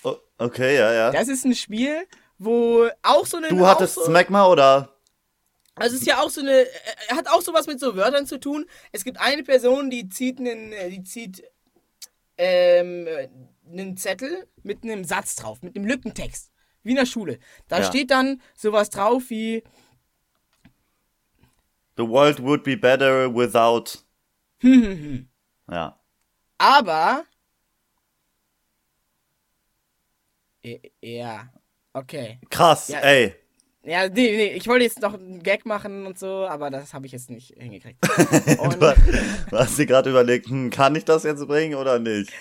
Oh, okay, ja, ja. Das ist ein Spiel, wo auch so eine. Du hattest so, Smegma oder? Also es ist ja auch so eine, äh, hat auch sowas mit so Wörtern zu tun. Es gibt eine Person, die zieht einen, äh, die zieht ähm, äh, einen Zettel mit einem Satz drauf, mit einem Lückentext, wie in der Schule. Da Ja. steht dann sowas drauf wie, The world would be better without. [laughs] ja. aber, Äh, ja, okay. Krass, Ja. ey. Ja, nee, nee, ich wollte jetzt noch einen Gag machen und so, aber das habe ich jetzt nicht hingekriegt. [laughs] Und, Du, du hast dir gerade überlegt, hm, kann ich das jetzt bringen oder nicht?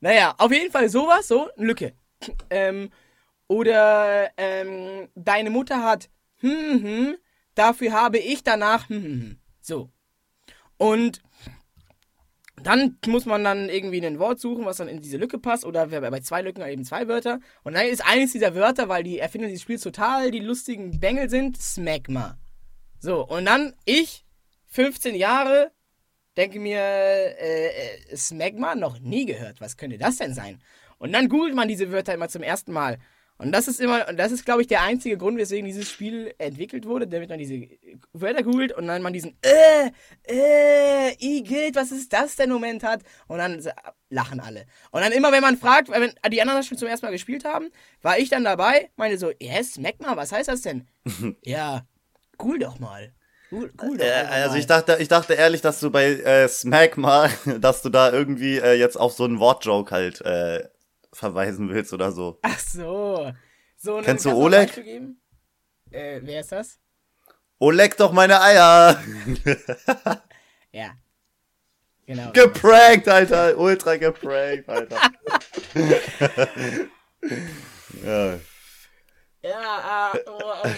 Naja, auf jeden Fall sowas, so, eine Lücke. Ähm, oder ähm, deine Mutter hat, hm, hm, dafür habe ich danach, hm, hm, hm. So. Und dann muss man dann irgendwie ein Wort suchen, was dann in diese Lücke passt. Oder bei zwei Lücken eben zwei Wörter. Und dann ist eines dieser Wörter, weil die Erfinder dieses Spiels total die lustigen Bengel sind, Smegma. So, und dann ich, 15 Jahre, denke mir, äh, äh, Smegma noch nie gehört. Was könnte das denn sein? Und dann googelt man diese Wörter immer zum ersten Mal. Und das ist immer, und das ist, glaube ich, der einzige Grund, weswegen dieses Spiel entwickelt wurde, damit man diese Wörter googelt und dann man diesen äh, äh, Igitt, was ist das denn Moment hat. Und dann lachen alle. Und dann immer, wenn man fragt, wenn die anderen das schon zum ersten Mal gespielt haben, war ich dann dabei, meinte so, yes, Smegma, was heißt das denn? [laughs] ja, cool doch mal. Cool, cool doch Äh, also mal. ich dachte, ich dachte ehrlich, dass du bei äh, Smegma, [laughs] dass du da irgendwie äh, jetzt auf so einen Wortjoke halt äh, verweisen willst oder so. Ach so. so einen- Kennst du Oleg? Äh, wer ist das? Oh, leck doch meine Eier! [laughs] Ja. Genau. geprankt, Alter! Ultra geprankt, Alter. [laughs] ja. ja, äh, oh, äh.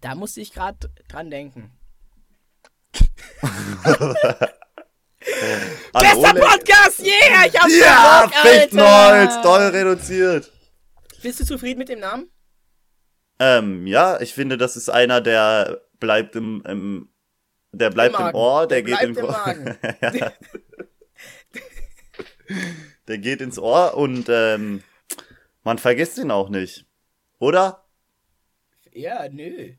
Da musste ich gerade dran denken. [laughs] Bester Podcast, yeah! Ich hab's Ja! Fichtenholz, doll reduziert. Bist du zufrieden mit dem Namen? Ähm, ja, ich finde, das ist einer, der bleibt im, im der bleibt im, Magen. Ohr, der, Der geht im im Magen. [laughs] ja. Der geht ins Ohr und ähm, man vergisst ihn auch nicht. Oder? Ja, nö.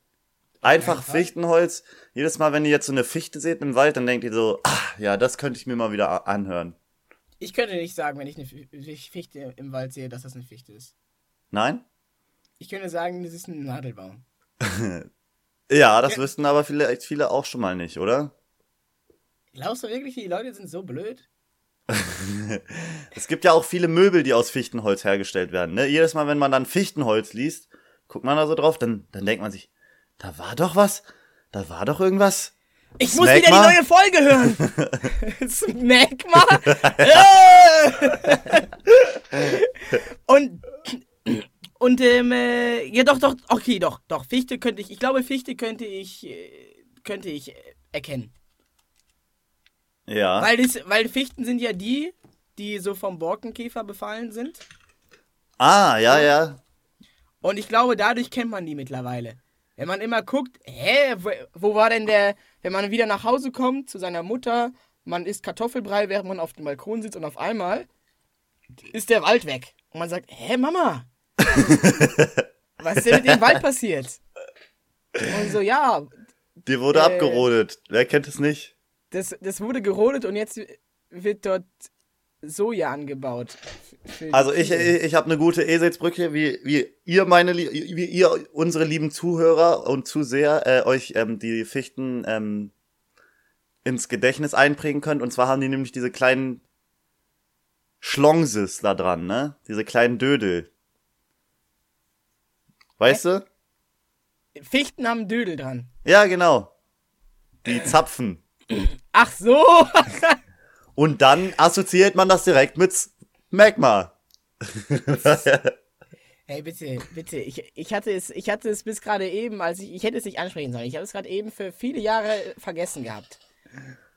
Einfach. Fichtenholz. Jedes Mal, wenn ihr jetzt so eine Fichte seht im Wald, dann denkt ihr so, ah, ja, das könnte ich mir mal wieder anhören. Ich könnte nicht sagen, wenn ich eine Fichte im Wald sehe, dass das eine Fichte ist. Nein? Ich könnte sagen, das ist ein Nadelbaum. [laughs] Ja, das Ja. wüssten aber vielleicht viele auch schon mal nicht, oder? Glaubst du wirklich, die Leute sind so blöd? [laughs] Es gibt ja auch viele Möbel, die aus Fichtenholz hergestellt werden. Ne? Jedes Mal, wenn man dann Fichtenholz liest, guckt man da so drauf, dann, dann denkt man sich, da war doch was, da war doch irgendwas. Ich muss wieder die neue Folge hören. [laughs] Smegma. [laughs] und und ähm, äh, ja doch doch okay doch doch Fichte könnte ich ich glaube Fichte könnte ich äh, könnte ich äh, erkennen Ja. weil das weil Fichten sind ja die die so vom Borkenkäfer befallen sind Ah, ja, ja. und ich glaube dadurch kennt man die mittlerweile wenn man immer guckt hä wo, wo war denn der wenn man wieder nach Hause kommt zu seiner Mutter man isst Kartoffelbrei während man auf dem Balkon sitzt und auf einmal ist der Wald weg und man sagt hä Mama was ist denn mit dem Wald passiert und so ja Die wurde Äh. abgerodet. Wer kennt es nicht? das, das wurde gerodet und jetzt wird dort Soja angebaut. Also ich, ich, ich habe eine gute Eselsbrücke, wie, wie ihr meine, wie ihr unsere lieben Zuhörer und Zuseher äh, euch ähm, die Fichten ähm, ins Gedächtnis einprägen könnt. Und zwar haben die nämlich diese kleinen Schlongses da dran, ne? Diese kleinen Dödel. Weißt du? Fichten haben Dödel dran. Ja, genau. Die Zapfen. Ach so! [laughs] Und dann assoziiert man das direkt mit Magma. [laughs] hey, bitte, bitte. Ich, ich, hatte es, ich hatte es bis gerade eben, als ich, ich hätte es nicht ansprechen sollen. Ich habe es gerade eben für viele Jahre vergessen gehabt.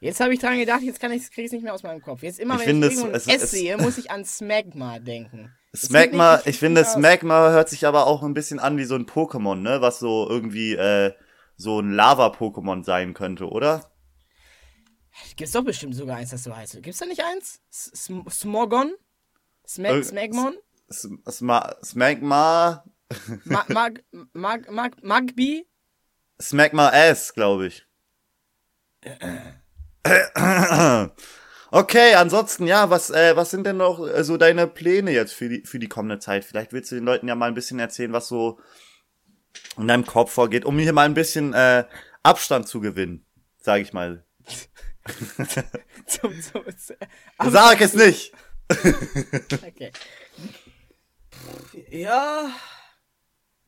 Jetzt habe ich dran gedacht, jetzt kann ich, kriege ich es nicht mehr aus meinem Kopf. Jetzt immer, Ich wenn ich es- es- es- sehe, muss ich an Smegma denken. Smagma, ich finde, aus. Smagma hört sich aber auch ein bisschen an wie so ein Pokémon, ne? Was so irgendwie äh, so ein Lava-Pokémon sein könnte, oder? Gibt's doch bestimmt sogar eins, das so heißt. Gibt's da nicht eins? S Sm Smogon? Smeg Äh, Smegmon? Sm Sma Smagma, Ma [laughs] Mag Mag Mag Magby? Smagma S, glaube ich. Okay, ansonsten, ja, was, äh, was sind denn noch äh, so deine Pläne jetzt für die, für die kommende Zeit? Vielleicht willst du den Leuten ja mal ein bisschen erzählen, was so in deinem Kopf vorgeht, um hier mal ein bisschen äh, Abstand zu gewinnen, sage ich mal. [laughs] Zum, zum, zum, Sag es nicht! Okay. Ja.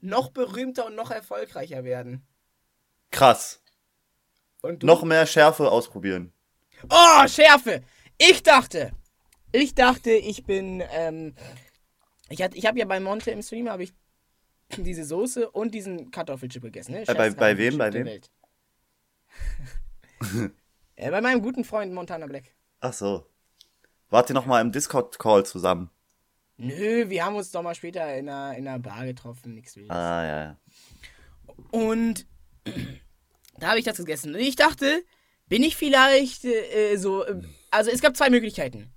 Noch berühmter und noch erfolgreicher werden. Krass. Und du? Noch mehr Schärfe ausprobieren. Oh, Schärfe! Ich dachte, ich dachte, ich bin, ähm, ich, hatte, ich habe ja bei Monte im Stream, habe ich diese Soße und diesen Kartoffelchip gegessen. Ne? Äh, bei- bei wem, bei wem? [laughs] Äh, bei meinem guten Freund Montana Black. Ach so. Wart ihr noch mal im Discord-Call zusammen? Nö, wir haben uns doch mal später in einer, in einer Bar getroffen, nix Wildes. Ah, ja, ja. Und [clears throat] da habe ich das gegessen. Und ich dachte, bin ich vielleicht äh, so. Äh, also es gab zwei Möglichkeiten.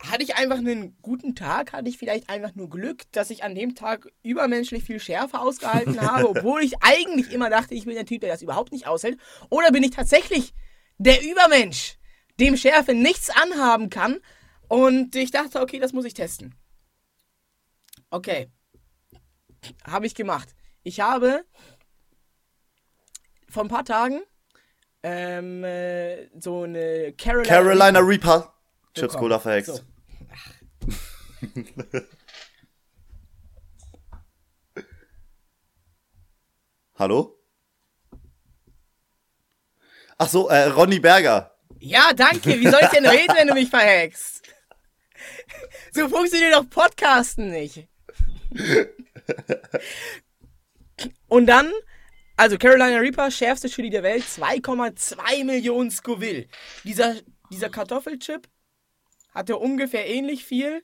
Hatte ich einfach einen guten Tag? Hatte ich vielleicht einfach nur Glück, dass ich an dem Tag übermenschlich viel Schärfe ausgehalten [laughs] habe, obwohl ich eigentlich immer dachte, ich bin der Typ, der das überhaupt nicht aushält? Oder bin ich tatsächlich der Übermensch, dem Schärfe nichts anhaben kann? Und ich dachte, okay, das muss ich testen. Okay. Habe ich gemacht. Ich habe vor ein paar Tagen ähm, äh, so eine Carolina, Carolina Reaper. Chips. Cola verhext. So. [laughs] Hallo? Ach so, äh, Ronny Berger. Ja, danke. Wie soll ich denn reden, wenn du mich verhext? So funktioniert doch Podcasten nicht. Und dann, also Carolina Reaper, schärfste Chili der Welt, 2,2 Millionen Scoville. Dieser, dieser Kartoffelchip hatte ungefähr ähnlich viel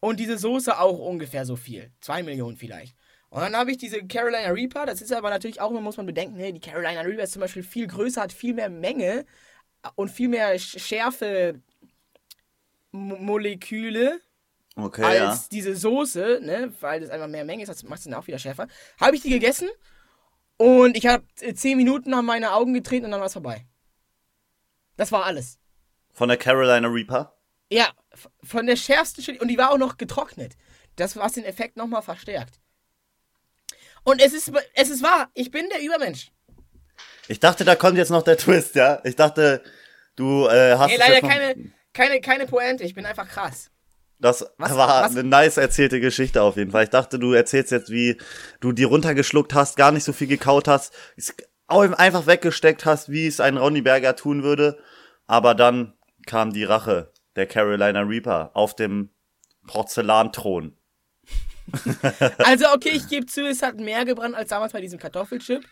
und diese Soße auch ungefähr so viel. 2 Millionen vielleicht. Und dann habe ich diese Carolina Reaper, das ist aber natürlich auch, muss man bedenken, die Carolina Reaper ist zum Beispiel viel größer, hat viel mehr Menge und viel mehr Sch- Schärfe Mo- Moleküle Okay, als ja. diese Soße, ne, weil das einfach mehr Menge ist, das macht es dann auch wieder schärfer. Habe ich die gegessen Und ich habe zehn Minuten an meine Augen getreten und dann war es vorbei. Das war alles. Von der Carolina Reaper? Ja, von der schärfsten Chili. Und die war auch noch getrocknet. Das, was den Effekt nochmal verstärkt. Und es ist, es ist wahr, ich bin der Übermensch. Ich dachte, da kommt jetzt noch der Twist, ja? Ich dachte, du äh, hast Nee, leider keine, keine, keine Pointe, ich bin einfach krass. Das Was- war was- eine nice erzählte Geschichte auf jeden Fall. Ich dachte, du erzählst jetzt, wie du die runtergeschluckt hast, gar nicht so viel gekaut hast, es auch einfach weggesteckt hast, wie es ein Ronny Berger tun würde. Aber dann kam die Rache der Carolina Reaper auf dem Porzellanthron. [laughs] Also, okay, ich gebe zu, es hat mehr gebrannt als damals bei diesem Kartoffelchip.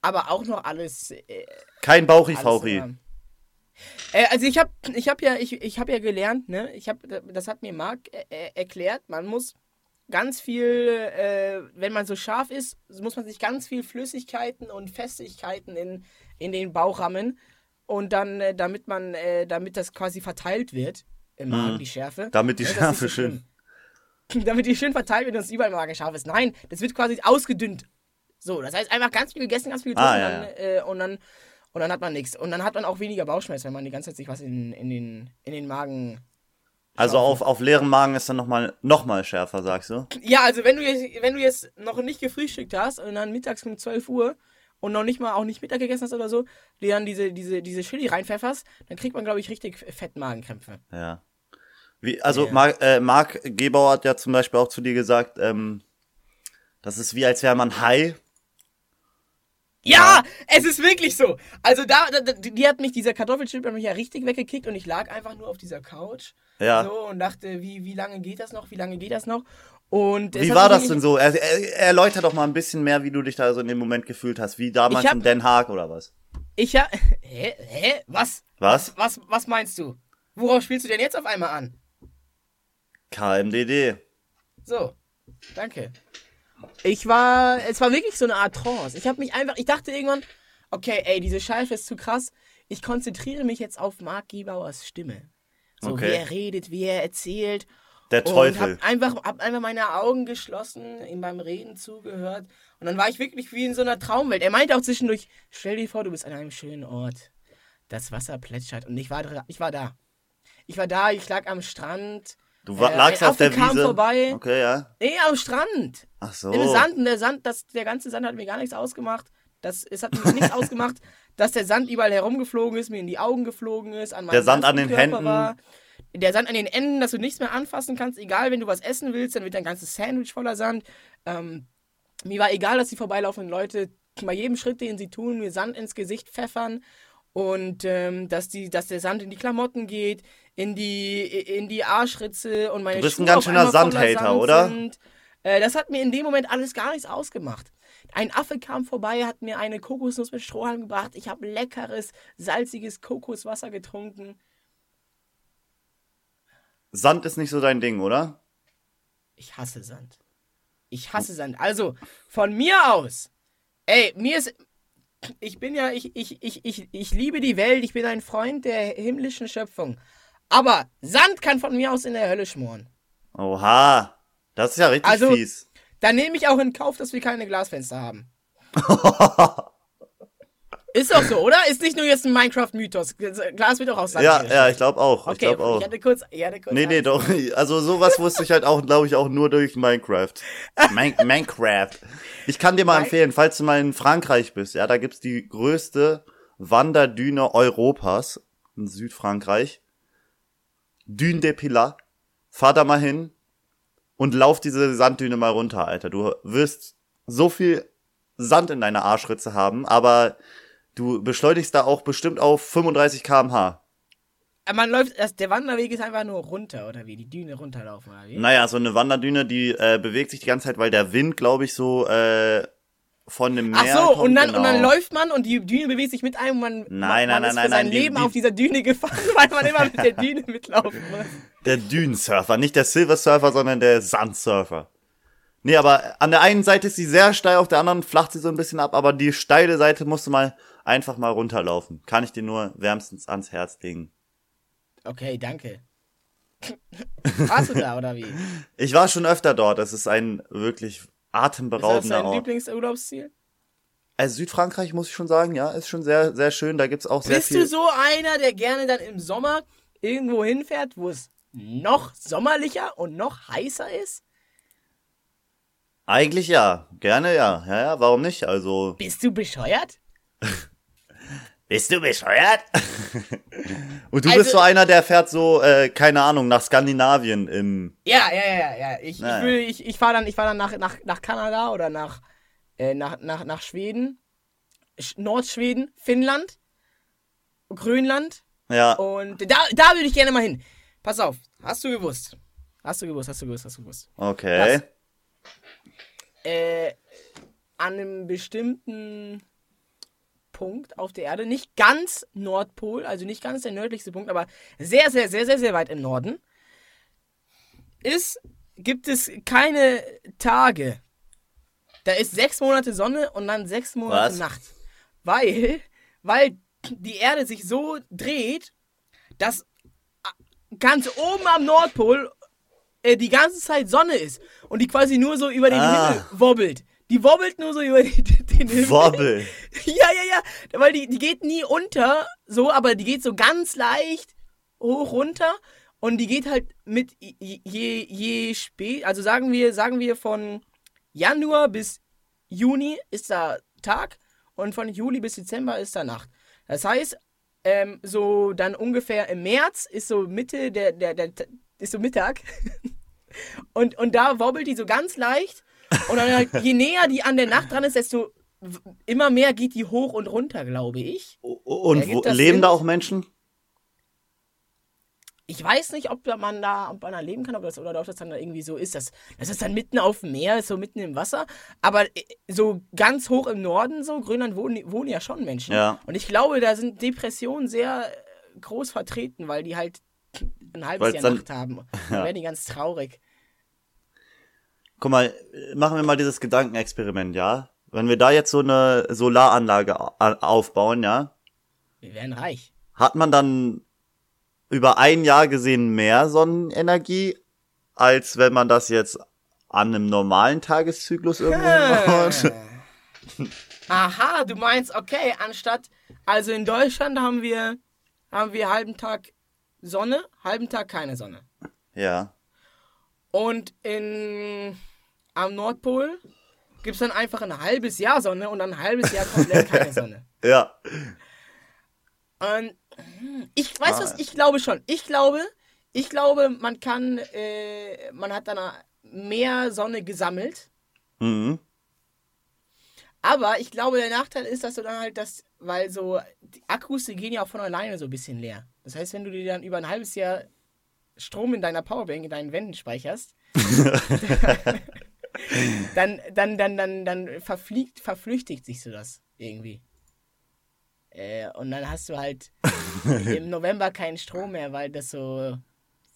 Aber auch noch alles. Äh, Kein Bauchi-Fauchi. äh, also ich habe ich hab ja, ich, ich hab ja gelernt, ne? Ich hab, das hat mir Marc äh, äh, erklärt, man muss ganz viel, äh, wenn man so scharf ist, muss man sich ganz viel Flüssigkeiten und Festigkeiten in, in den Bauch rammen. Und dann, äh, damit man, äh, damit das quasi verteilt wird im Magen, die Schärfe. Mhm. Damit die Ja, ist Schärfe schön. schlimm. [laughs] damit die schön verteilt wird und es überall im Magen scharf ist. Nein, das wird quasi ausgedünnt. So, das heißt einfach ganz viel gegessen, ganz viel getrunken Ah, ja, und, dann, äh, und dann und dann hat man nichts. Und dann hat man auch weniger Bauchschmerz, wenn man die ganze Zeit sich was in, in, den, in den Magen. Also auf, auf leeren Magen ist dann nochmal noch mal schärfer, sagst du? Ja, also wenn du jetzt, wenn du jetzt noch nicht gefrühstückt hast und dann mittags um 12 Uhr und noch nicht mal auch nicht Mittag gegessen hast oder so, dir dann diese, diese, diese Chili reinpfefferst, dann kriegt man, glaube ich, richtig Fettmagenkrämpfe. Ja. Wie, also Ja. Marc, äh, Marc Gebauer hat ja zum Beispiel auch zu dir gesagt, ähm, das ist wie als wäre man high. Ja, es ist wirklich so. Also da, da die die hat mich, dieser Kartoffelchip hat mich ja richtig weggekickt und ich lag einfach nur auf dieser Couch. Ja. So und dachte, wie, wie lange geht das noch? Wie lange geht das noch? Und Wie war das denn so? Er, er, erläuter doch mal ein bisschen mehr, wie du dich da so in dem Moment gefühlt hast. Wie damals hab- in Den Haag oder was? Ich ja. [laughs] Hä? Hä? Was? Was? Was, was meinst du? Worauf spielst du denn jetzt auf einmal an? KMDD. So, danke. Ich war, es war wirklich so eine Art Trance. Ich habe mich einfach, ich dachte irgendwann, okay, ey, diese Scheiße ist zu krass. Ich konzentriere mich jetzt auf Marc Gebauers Stimme. So, Okay. wie er redet, wie er erzählt. Der Und Teufel. hab einfach, hab einfach meine Augen geschlossen, ihm beim Reden zugehört. Und dann war ich wirklich wie in so einer Traumwelt. Er meinte auch zwischendurch, stell dir vor, du bist an einem schönen Ort. Das Wasser plätschert. Und ich war, ich war da. Ich war da, ich lag am Strand. Du wa- Äh, lagst auf der Affe kam Wiese. vorbei. Okay, ja. Nee, am Strand. Ach so. Im Sand. Und der Sand, das, der ganze Sand hat mir gar nichts ausgemacht. Das, es hat mir nichts [laughs] ausgemacht, dass der Sand überall herumgeflogen ist, mir in die Augen geflogen ist, an Der Sand an den Körper Händen. War. Der Sand an den Enden, dass du nichts mehr anfassen kannst. Egal, wenn du was essen willst, dann wird dein ganzes Sandwich voller Sand. Ähm, mir war egal, dass die vorbeilaufenden Leute bei jedem Schritt, den sie tun, mir Sand ins Gesicht pfeffern. Und ähm, dass, die, dass der Sand in die Klamotten geht, in die, in die Arschritze und meine Du bist ein Schuhe ganz auf schöner Sandhater, Sand oder? Äh, das hat mir in dem Moment alles gar nichts ausgemacht. Ein Affe kam vorbei, hat mir eine Kokosnuss mit Strohhalm gebracht. Ich habe leckeres, salziges Kokoswasser getrunken. Sand ist nicht so dein Ding, oder? Ich hasse Sand. Ich hasse Sand. Also, von mir aus. Ey, mir ist. Ich bin ja, ich, ich, ich, ich, ich liebe die Welt, ich bin ein Freund der himmlischen Schöpfung. Aber Sand kann von mir aus in der Hölle schmoren. Oha. Das ist ja richtig Also- fies. Dann nehme ich auch in Kauf, dass wir keine Glasfenster haben. [laughs] Ist doch so, oder? Ist nicht nur jetzt ein Minecraft-Mythos. Glas wird auch aus Sand ja, hergestellt. ja, ich glaube auch. ich Okay, glaube auch. ich hatte kurz. Ich hatte kurz Nee, nee, doch. Also sowas wusste ich halt auch, glaube ich, auch nur durch Minecraft. Min Minecraft. Ich kann dir mal Nein. empfehlen, falls du mal in Frankreich bist, ja, da gibt's die größte Wanderdüne Europas in Südfrankreich. Dune des Pilat. Fahr da mal hin und lauf diese Sanddüne mal runter, Alter. Du wirst so viel Sand in deiner Arschritze haben, aber du beschleunigst da auch bestimmt auf 35 kmh. Man läuft, das, der Wanderweg ist einfach nur runter, oder wie? Die Düne runterlaufen, oder wie? Naja, so eine Wanderdüne, die äh, bewegt sich die ganze Zeit, weil der Wind, glaube ich, so äh, von dem Meer Ach so, kommt. und dann, genau. und dann läuft man und die Düne bewegt sich mit einem und man, Nein, man nein, ist nein, für nein, sein die- Leben die- auf dieser Düne gefahren, [laughs] weil man immer mit der Düne [laughs] mitlaufen muss. Der Dünensurfer, nicht der Silver Surfer, sondern der Sandsurfer. Nee, aber an der einen Seite ist sie sehr steil, auf der anderen flacht sie so ein bisschen ab, aber die steile Seite musst du mal einfach mal runterlaufen. Kann ich dir nur wärmstens ans Herz legen. Okay, danke. [laughs] Warst du da, oder wie? Ist Ich war schon öfter dort, es ist ein wirklich das atemberaubender dein Ort. Lieblingsurlaubsziel? Also Südfrankreich muss ich schon sagen, ja, ist schon sehr, sehr schön. Da gibt's auch sehr Bist viel. du so einer, der gerne dann im Sommer irgendwo hinfährt, wo es noch sommerlicher und noch heißer ist? Eigentlich ja, gerne ja, ja, ja. Warum nicht? Also Bist du bescheuert? [laughs] bist du bescheuert? [laughs] Und du Also- bist so einer, der fährt so, äh, keine Ahnung, nach Skandinavien im. Ja, ja, ja, ja. Ich, Naja. ich, will, ich, ich fahre dann, ich fahr dann nach, nach, nach Kanada oder nach, äh, nach, nach, nach Schweden, Sch Nordschweden, Finnland, Grönland Ja. und da, da würde ich gerne mal hin. Pass auf, hast du gewusst? Hast du gewusst, hast du gewusst, hast du gewusst? Okay. Äh, an einem bestimmten Punkt auf der Erde, nicht ganz Nordpol, also nicht ganz der nördlichste Punkt, aber sehr, sehr, sehr, sehr, sehr weit im Norden, ist, gibt es keine Tage. Da ist sechs Monate Sonne und dann sechs Monate Was? Nacht. Weil, weil die Erde sich so dreht, dass ganz oben am Nordpol äh, die ganze Zeit Sonne ist und die quasi nur so über den Ah. Himmel wobbelt. Die wobbelt nur so über [laughs] die, den Himmel. Wobbel. [laughs] Ja, ja, ja. Weil die, die geht nie unter, so, aber die geht so ganz leicht hoch runter. Und die geht halt mit je, je, je spät, also sagen wir, sagen wir von Januar bis Juni ist da Tag und von Juli bis Dezember ist da Nacht. Das heißt, ähm, so dann ungefähr im März ist so Mitte der, der, der, ist so Mittag. [laughs] Und, und da wobbelt die so ganz leicht. Und dann halt, je näher die an der Nacht dran ist, desto immer mehr geht die hoch und runter, glaube ich. Und wo, leben Sinn? da auch Menschen? Ich weiß nicht, ob man da, ob man da leben kann, ob das, oder ob das dann irgendwie so ist. Das, das ist dann mitten auf dem Meer, ist so mitten im Wasser. Aber äh, so ganz hoch im Norden, so, Grönland wohnen, wohnen ja schon Menschen. Ja. Und ich glaube, da sind Depressionen sehr äh, groß vertreten, weil die halt ein halbes Weil's Jahr dann- Nacht haben. [laughs] Dann werden die ganz traurig. Guck mal, machen wir mal dieses Gedankenexperiment, ja? Wenn wir da jetzt so eine Solaranlage au- aufbauen, ja? Wir werden reich. Hat man dann über ein Jahr gesehen mehr Sonnenenergie, als wenn man das jetzt an einem normalen Tageszyklus irgendwo baut? [laughs] Aha, du meinst, okay, anstatt, also in Deutschland haben wir, haben wir halben Tag Sonne, halben Tag keine Sonne. Ja. Und in, am Nordpol gibt es dann einfach ein halbes Jahr Sonne und dann ein halbes Jahr komplett keine Sonne. [laughs] Ja. Und hm, ich weiß Ah. was, ich glaube schon. Ich glaube, ich glaube, man kann, äh, man hat dann mehr Sonne gesammelt. Mhm. Aber ich glaube, der Nachteil ist, dass du dann halt das, weil so, die Akkus, die gehen ja auch von alleine so ein bisschen leer. Das heißt, wenn du dir dann über ein halbes Jahr Strom in deiner Powerbank, in deinen Wänden speicherst, [laughs] [laughs] dann, dann, dann, dann, dann verfliegt, verflüchtigt sich so das irgendwie. Äh, und dann hast du halt [laughs] im November keinen Strom mehr, weil das so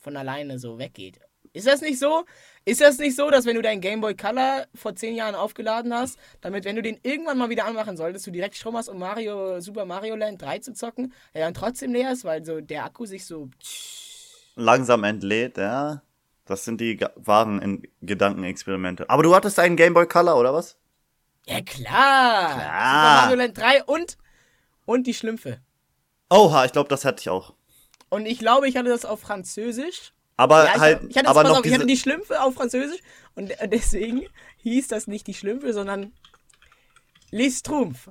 von alleine so weggeht. Ist das nicht so? Ist das nicht so, dass wenn du deinen Game Boy Color vor zehn Jahren aufgeladen hast, damit, wenn du den irgendwann mal wieder anmachen solltest, du direkt Strom hast, um Mario, Super Mario Land 3 zu zocken, er dann trotzdem leer ist, weil so der Akku sich so. Langsam entlädt, ja. Das sind die wahren In Gedankenexperimente. Aber du hattest einen Game Boy Color, oder was? Ja klar! Klar. Super Mario Land 3 und, und die Schlümpfe. Oha, ich glaube, das hatte ich auch. Und ich glaube, ich hatte das auf Französisch. Aber Ja, ich, halt, ich, hatte, aber noch auf, ich hatte die Schlümpfe auf Französisch und äh, deswegen hieß das nicht die Schlümpfe, sondern Les Strumpf.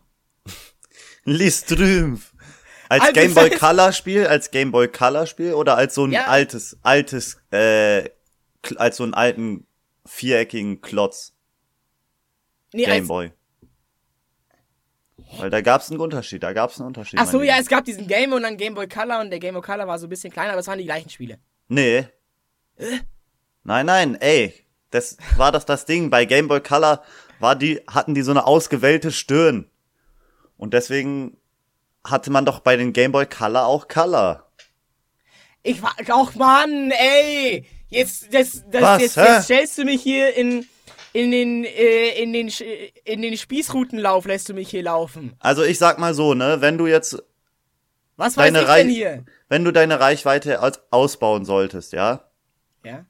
Listrümpf. [laughs] Als Also, Game Boy Color Spiel, als Game Boy Color Spiel oder als so ein Ja. altes, altes, äh, als so einen alten viereckigen Klotz Nee, Game als, Boy. Weil da gab's einen Unterschied, da gab's einen Unterschied. ach so, ja, Lieber. es gab diesen Game und dann Game Boy Color und der Game Boy Color war so ein bisschen kleiner, aber es waren die gleichen Spiele. Nee. Äh? Nein, nein, ey. Das war das das Ding. Bei Game Boy Color war die, hatten die so eine ausgewählte Stirn. Und deswegen hatte man doch bei den Game Boy Color auch Color. Ich war, auch Mann, ey! Jetzt, das, das, Was, jetzt, jetzt stellst du mich hier in, in den, äh, in den, in den Spießrutenlauf lässt du mich hier laufen. Also ich sag mal so, ne, wenn du jetzt, Was weiß Deine ich denn hier? wenn du deine Reichweite aus ausbauen solltest, ja? Ja?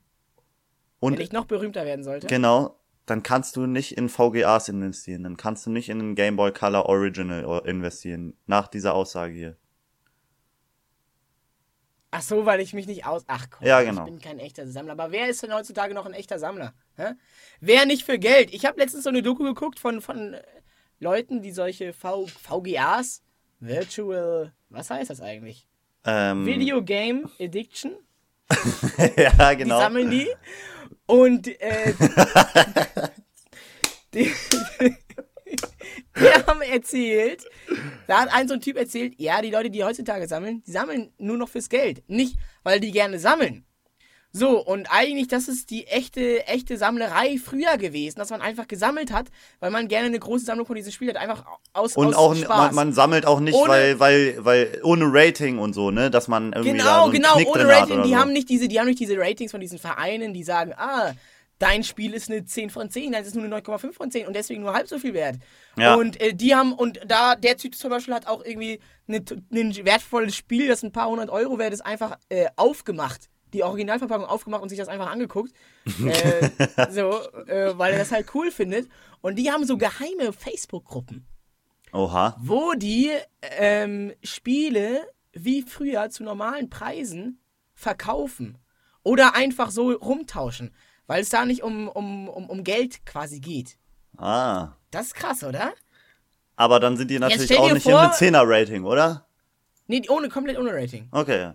Und Wenn ich noch berühmter werden sollte? genau, dann kannst du nicht in VGAs investieren. Dann kannst du nicht in einen Game Boy Color Original investieren. Nach dieser Aussage hier. Ach so, weil ich mich nicht aus. Ach komm, Ja, genau. ich bin kein echter Sammler. Aber wer ist denn heutzutage noch ein echter Sammler? Hä? Wer nicht für Geld? Ich habe letztens so eine Doku geguckt von, von äh, Leuten, die solche v VGAs, Virtual, was heißt das eigentlich? Ähm, Video Game Addiction, [laughs] ja, die genau. sammeln die. Und äh, [laughs] die, [laughs] die haben erzählt, da hat ein so ein Typ erzählt, ja, die Leute, die heutzutage sammeln, die sammeln nur noch fürs Geld. Nicht, weil die gerne sammeln. So, und eigentlich, das ist die echte, echte Sammlerei früher gewesen, dass man einfach gesammelt hat, weil man gerne eine große Sammlung von diesem Spiel hat, einfach aus, Und aus auch, Spaß. man, man sammelt auch nicht, Ohne- weil, weil, weil, ohne Rating und so, ne, dass man irgendwie da Genau, so einen genau, Knick ohne Rating. Die so. haben nicht diese, die haben nicht diese Ratings von diesen Vereinen, die sagen, ah, dein Spiel ist eine 10 von 10, das ist nur eine 9,5 von 10 und deswegen nur halb so viel wert. Ja. Und äh, die haben, und da, der Typ zum Beispiel hat auch irgendwie ein wertvolles Spiel, das ein paar hundert Euro wert ist, einfach äh, aufgemacht. Die Originalverpackung aufgemacht und sich das einfach angeguckt. [laughs] äh, so, äh, weil er das halt cool findet. Und die haben so geheime Facebook-Gruppen Oha. wo die ähm, Spiele wie früher zu normalen Preisen verkaufen oder einfach so rumtauschen, weil es da nicht um, um, um, um Geld quasi geht. Ah. Das ist krass, oder? Aber dann sind die natürlich auch nicht vor- einem 10er-Rating, oder? Nee, ohne, komplett ohne Rating. Okay.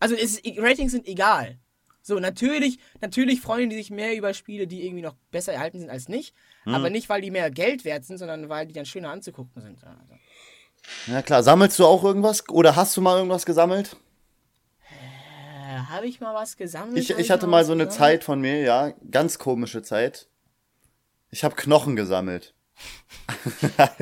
Also ist- Ratings sind egal. So, natürlich, natürlich freuen die sich mehr über Spiele, die irgendwie noch besser erhalten sind als nicht. Aber nicht, weil die mehr Geld wert sind, sondern weil die dann schöner anzugucken sind. Also. Ja klar, sammelst du auch irgendwas? Oder hast du mal irgendwas gesammelt? Äh, Habe ich mal was gesammelt? Ich, ich hatte mal so eine gesammelt? Zeit von mir, ja, ganz komische Zeit. Ich habe Knochen gesammelt. [laughs]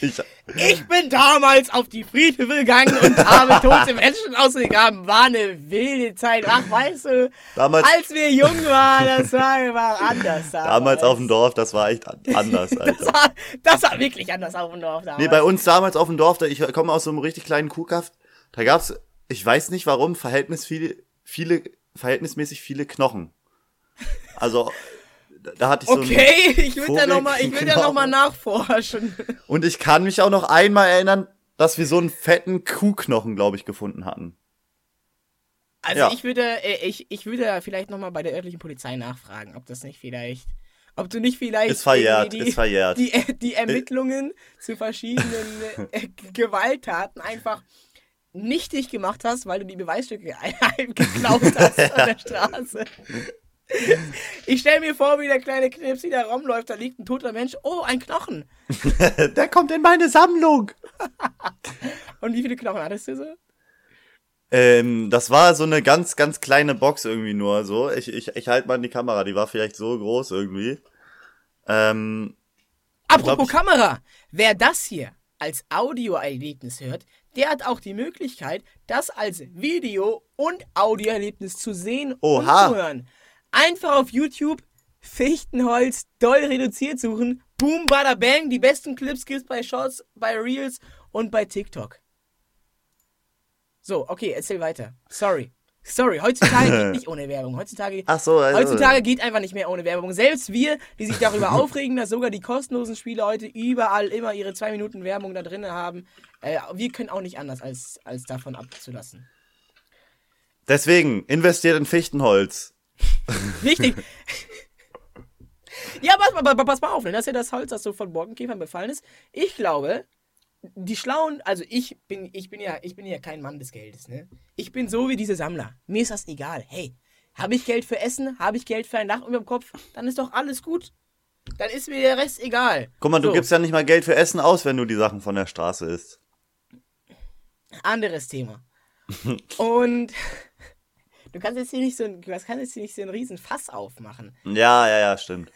ich, Ich bin damals auf die Friedhöfe gegangen und habe [laughs] tote Menschen ausgegraben. War eine wilde Zeit. Ach, weißt du, Damals- als wir jung waren, das war, war anders. Damals, [laughs] damals auf dem Dorf, das war echt an- anders, Das Alter. war, das war wirklich anders auf dem Dorf damals. Nee, bei uns damals auf dem Dorf, ich komme aus so einem richtig kleinen Kuhkaff, da gab's, ich weiß nicht warum, verhältnis viele, viele, verhältnismäßig viele Knochen. Also, da- hatte ich so einen, okay, ich will da nochmal ich will da Knochen. noch mal nachforschen. Und ich kann mich auch noch einmal erinnern, dass wir so einen fetten Kuhknochen, glaube ich, gefunden hatten. Also Ja. ich würde, äh, ich, ich würde vielleicht nochmal bei der örtlichen Polizei nachfragen, ob das nicht vielleicht, ob du nicht vielleicht Ist verjährt, die, ist verjährt. die, die Ermittlungen zu verschiedenen äh, Gewalttaten einfach nichtig gemacht hast, weil du die Beweisstücke [laughs] geklaut hast an der [laughs] Straße. Ich stelle mir vor, wie der kleine Knipsi da rumläuft, da liegt ein toter Mensch. Oh, ein Knochen. [laughs] Der kommt in meine Sammlung. Und wie viele Knochen hattest du so? Ähm, das war so eine ganz, ganz kleine Box irgendwie nur, so. Ich, ich, ich halte mal in die Kamera, die war vielleicht so groß irgendwie. Ähm, Apropos glaub, Kamera, wer das hier als Audioerlebnis hört, der hat auch die Möglichkeit, das als Video- und Audioerlebnis zu sehen Oha. und zu hören. Einfach auf YouTube Fichtenholz doll reduziert suchen. Boom, bada bang. Die besten Clips gibt's bei Shorts, bei Reels und bei TikTok. So, okay, erzähl weiter. Sorry. Sorry, heutzutage geht [laughs] nicht ohne Werbung. Heutzutage, so, also- heutzutage geht einfach nicht mehr ohne Werbung. Selbst wir, die sich darüber [laughs] aufregen, dass sogar die kostenlosen Spiele heute überall immer ihre zwei Minuten Werbung da drin haben, äh, wir können auch nicht anders, als, als davon abzulassen. deswegen, investiert in Fichtenholz. [laughs] Wichtig. ja, pass mal, pass mal auf, ne? das ist ja das Holz, das so von Borkenkäfern befallen ist. Ich glaube, die Schlauen, also ich bin, ich bin ja, ich bin ja kein Mann des Geldes, ne? Ich bin so wie diese Sammler. Mir ist das egal. Hey, habe ich Geld für Essen, habe ich Geld für ein Dach über dem Kopf, dann ist doch alles gut. Dann ist mir der Rest egal. Guck mal, du So. gibst ja nicht mal Geld für Essen aus, wenn du die Sachen von der Straße isst. Anderes Thema. [laughs] Und du kannst jetzt hier nicht so ein, du kannst jetzt hier nicht so einen riesen Fass aufmachen. Ja, ja, ja, stimmt.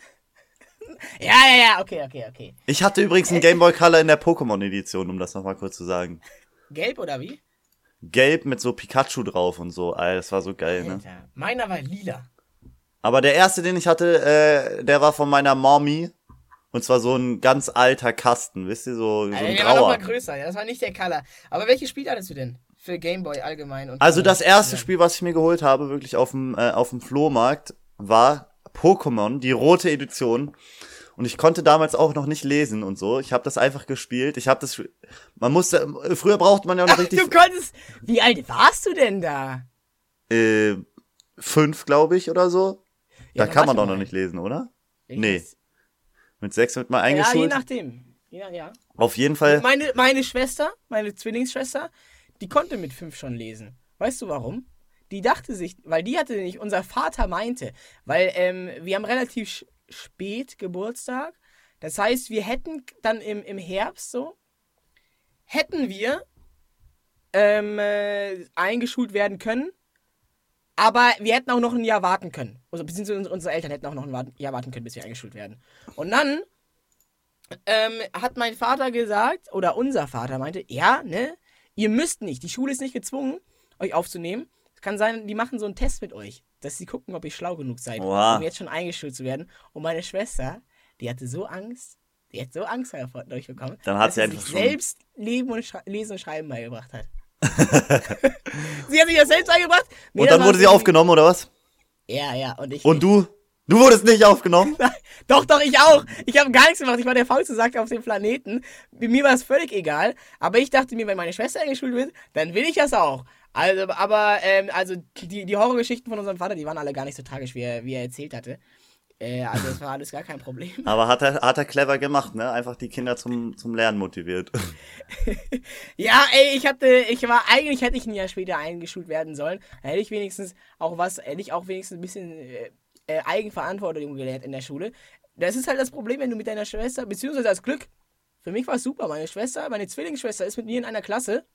Ja, ja, ja, okay, okay, okay. Ich hatte übrigens einen Game Boy Color in der Pokémon-Edition, um das nochmal kurz zu sagen. Gelb oder wie? Gelb mit so Pikachu drauf und so. Alter, das war so geil, ne? Alter, meiner war lila. Aber der erste, den ich hatte, äh, der war von meiner Mommy. Und zwar so ein ganz alter Kasten, wisst ihr, so, so ein der war noch mal grauer. größer, ja, das war nicht der Color. Aber welches Spiel hattest du denn? Für Gameboy allgemein und Also das erste. Spiel, was ich mir geholt habe, wirklich auf dem, äh, auf dem Flohmarkt, war Pokémon, die rote Edition. Und ich konnte damals auch noch nicht lesen und so. Ich habe das einfach gespielt. Ich habe das. Man musste. Früher brauchte man ja noch Ach, [laughs] richtig. du konntest. Wie alt warst du denn da? Äh, fünf, glaube ich, oder so. Ja, da kann man doch noch nicht lesen, oder? Ich Nee. weiß. Mit sechs wird man Ja, je eingeschult. nachdem. Ja, ja. Auf jeden Fall. Meine, meine Schwester, meine Zwillingsschwester, die konnte mit fünf schon lesen. Weißt du warum? Die dachte sich, weil die hatte nicht, unser Vater meinte, weil ähm, wir haben relativ spät Geburtstag. Das heißt, wir hätten dann im, im Herbst so, hätten wir ähm, äh, eingeschult werden können, aber wir hätten auch noch ein Jahr warten können. Also, beziehungsweise unsere- Eltern hätten auch noch ein Jahr warten können, bis wir eingeschult werden. Und dann ähm, hat mein Vater gesagt, oder unser Vater meinte, ja, ne, ihr müsst nicht, die Schule ist nicht gezwungen, euch aufzunehmen. Kann sein, die machen so einen Test mit euch, dass sie gucken, ob ihr schlau genug seid, Oha. um jetzt schon eingeschult zu werden. Und meine Schwester, die hatte so Angst, die hat so Angst dadurch bekommen, Dann hat dass sie sie sich schon- selbst Leben und Schre Lesen und Schreiben beigebracht hat. [laughs] sie hat sich das selbst beigebracht. mir Und dann wurde sie aufgenommen, oder was? Ja, ja, und ich. Und du? Du wurdest nicht aufgenommen? [laughs] Doch, doch, ich auch. Ich habe gar nichts gemacht. Ich war der faulste Sack auf dem Planeten. Mir war es völlig egal. Aber ich dachte mir, wenn meine Schwester eingeschult wird, dann will ich das auch. Also, aber, ähm, also, die, die Horrorgeschichten von unserem Vater, die waren alle gar nicht so tragisch, wie er, wie er erzählt hatte. Äh, also, es war alles gar kein Problem. Aber hat er, hat er clever gemacht, ne? Einfach die Kinder zum, zum Lernen motiviert. [laughs] Ja, ey, ich hatte, ich war, eigentlich hätte ich ein Jahr später eingeschult werden sollen. Da hätte ich wenigstens auch was, hätte ich auch wenigstens ein bisschen äh, äh, Eigenverantwortung gelernt in der Schule. Das ist halt das Problem, wenn du mit deiner Schwester, beziehungsweise als Glück, für mich war es super. Meine Schwester, meine Zwillingsschwester ist mit mir in einer Klasse,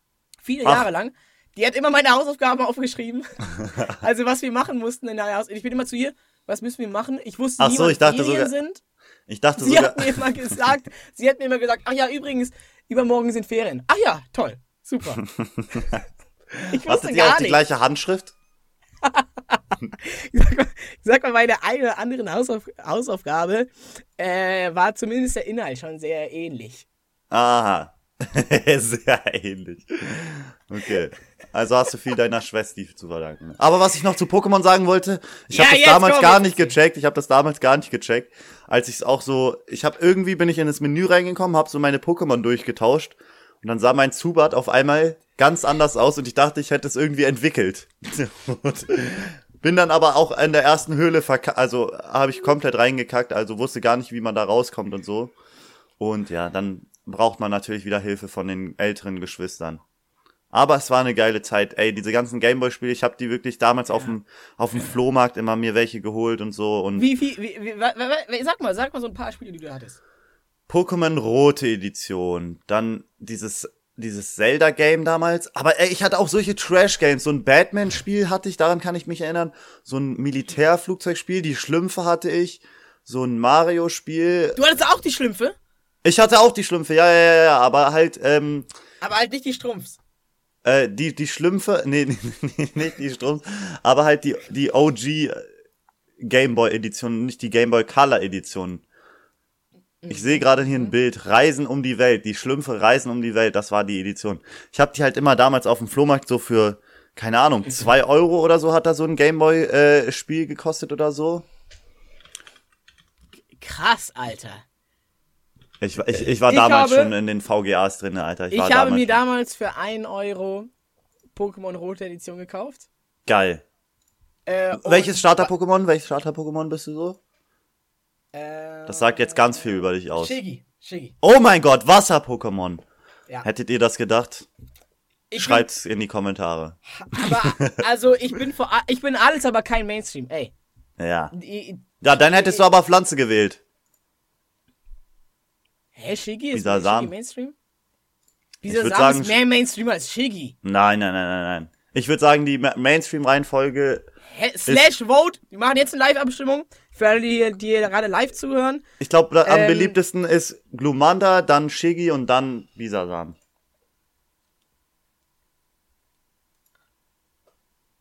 viele Ach. Jahre lang. Die hat immer meine Hausaufgaben aufgeschrieben. [laughs] also was wir machen mussten in der Hausaufgabe. Ich bin immer zu ihr, was müssen wir machen? Ich wusste nie, so, ich dachte Ferien sogar- sind. Ich dachte [laughs] Sie sogar. hat mir immer gesagt, sie hat mir immer gesagt, ach ja, übrigens, übermorgen sind Ferien. Ach ja, toll, super. [laughs] Ich Hattet ihr auch die nicht. gleiche Handschrift? Sag mal, sag mal, meine eine oder anderen Hausauf Hausaufgabe äh, war zumindest der Inhalt schon sehr ähnlich. Aha. [laughs] Sehr ähnlich. Okay. Also hast du viel deiner Schwester zu verdanken. Aber was ich noch zu Pokémon sagen wollte, ich Ja, habe das damals komm, gar nicht gecheckt. Ich habe das damals gar nicht gecheckt, als ich es auch so, ich habe irgendwie bin ich in das Menü reingekommen, habe so meine Pokémon durchgetauscht und dann sah mein Zubat auf einmal ganz anders aus und ich dachte, ich hätte es irgendwie entwickelt. [laughs] bin dann aber auch in der ersten Höhle verkackt, also habe ich komplett reingekackt, also wusste gar nicht, wie man da rauskommt und so. Und ja, dann braucht man natürlich wieder Hilfe von den älteren Geschwistern. Aber es war eine geile Zeit. Ey, diese ganzen Gameboy-Spiele, ich habe die wirklich damals auf dem auf dem Flohmarkt immer mir welche geholt und so. Und Wie viel, wie, wie, wa, sag mal, sag mal so ein paar Spiele, die du hattest. Pokémon Rote Edition, dann dieses dieses Zelda-Game damals. Aber ey, ich hatte auch solche Trash-Games. So ein Batman-Spiel hatte ich, daran kann ich mich erinnern. So ein Militärflugzeugspiel, die Schlümpfe hatte ich. So ein Mario-Spiel. Du hattest auch die Schlümpfe, Ich hatte auch die Schlümpfe, ja, ja, ja, ja, aber halt, ähm, aber halt nicht die Strumpfs. Äh, die, die Schlümpfe, [laughs] nee, nee, nee, nicht die Strumpf, aber halt die, die OG Gameboy Edition, nicht die Gameboy Color Edition. Ich sehe gerade hier ein Bild, Reisen um die Welt, die Schlümpfe reisen um die Welt, das war die Edition. Ich habe die halt immer damals auf dem Flohmarkt so für, keine Ahnung, zwei Euro oder so hat da so ein Gameboy äh, Spiel gekostet oder so. Krass, Alter. Ich, war- ich, ich war Ich damals habe- schon in den VGAs drin, Alter. Ich, Ich, habe damals mir damals für 1 Euro Pokémon Rote Edition gekauft. Geil. Äh, Welches Starter-Pokémon? Welches Starter-Pokémon bist du so? Äh, Das sagt jetzt ganz viel über dich aus. Shiggy. Shiggy. Oh mein Gott, Wasser-Pokémon. Ja. Hättet ihr das gedacht? Ich Schreibt's in die Kommentare. Bin, aber, [laughs] also, ich bin, vor, ich bin alles, aber kein Mainstream. Ey. Ja. Ja, dann hättest du aber Pflanze gewählt. Hä, Shiggy ist. Shiggy Mainstream? würd Bisasam sagen, ist mehr Mainstream als Shiggy. Nein, nein, nein, nein, nein. Ich würde sagen, die Ma- Mainstream-Reihenfolge, slash Vote. Wir machen jetzt eine Live-Abstimmung. Für alle, die, die gerade live zuhören. ich glaube, am Ähm. beliebtesten ist Glumanda, dann Shiggy und dann Bisasam.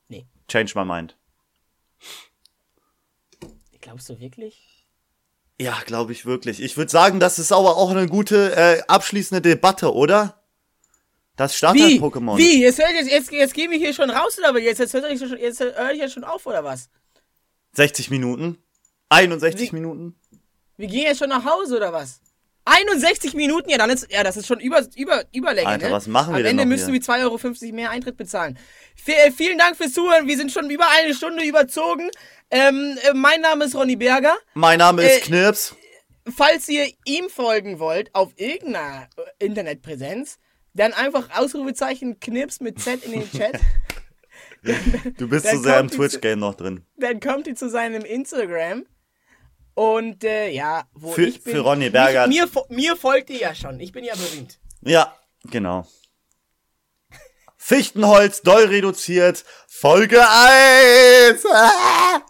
Nee. Change my mind. Glaubst du wirklich? Ja, glaube ich wirklich. Ich würde sagen, das ist aber auch eine gute äh, abschließende Debatte, oder? Das Wie? Starter-Pokémon. Wie? Jetzt, hört jetzt, jetzt, jetzt gehen wir hier schon raus, oder? aber Jetzt, jetzt, hört schon, jetzt höre ich ja schon auf, oder was? 60 Minuten. 61 Minuten. Wir gehen jetzt schon nach Hause oder was? 61 Minuten, ja, dann ist, ja, das ist schon über, über, Überlänge. Alter, ne? was machen wir Am denn Ende hier? wir 2,50 Euro mehr Eintritt bezahlen. V äh, vielen Dank fürs Zuhören. Wir sind schon über eine Stunde überzogen. Ähm, äh, mein Name ist Ronny Berger. Mein Name ist Äh, Knirps. Falls ihr ihm folgen wollt auf irgendeiner äh, Internetpräsenz, dann einfach Ausrufezeichen Knips mit Z in den Chat. [laughs] Du bist dann so sehr im Twitch-Game noch drin. dann kommt ihr zu seinem Instagram. Und äh, ja, wo Für- ich bin. für Ronny Berger. Mir, mir folgt ihr ja schon. Ich bin ja berühmt. Ja, genau. Fichtenholz, doll reduziert, Folge 1. Ah!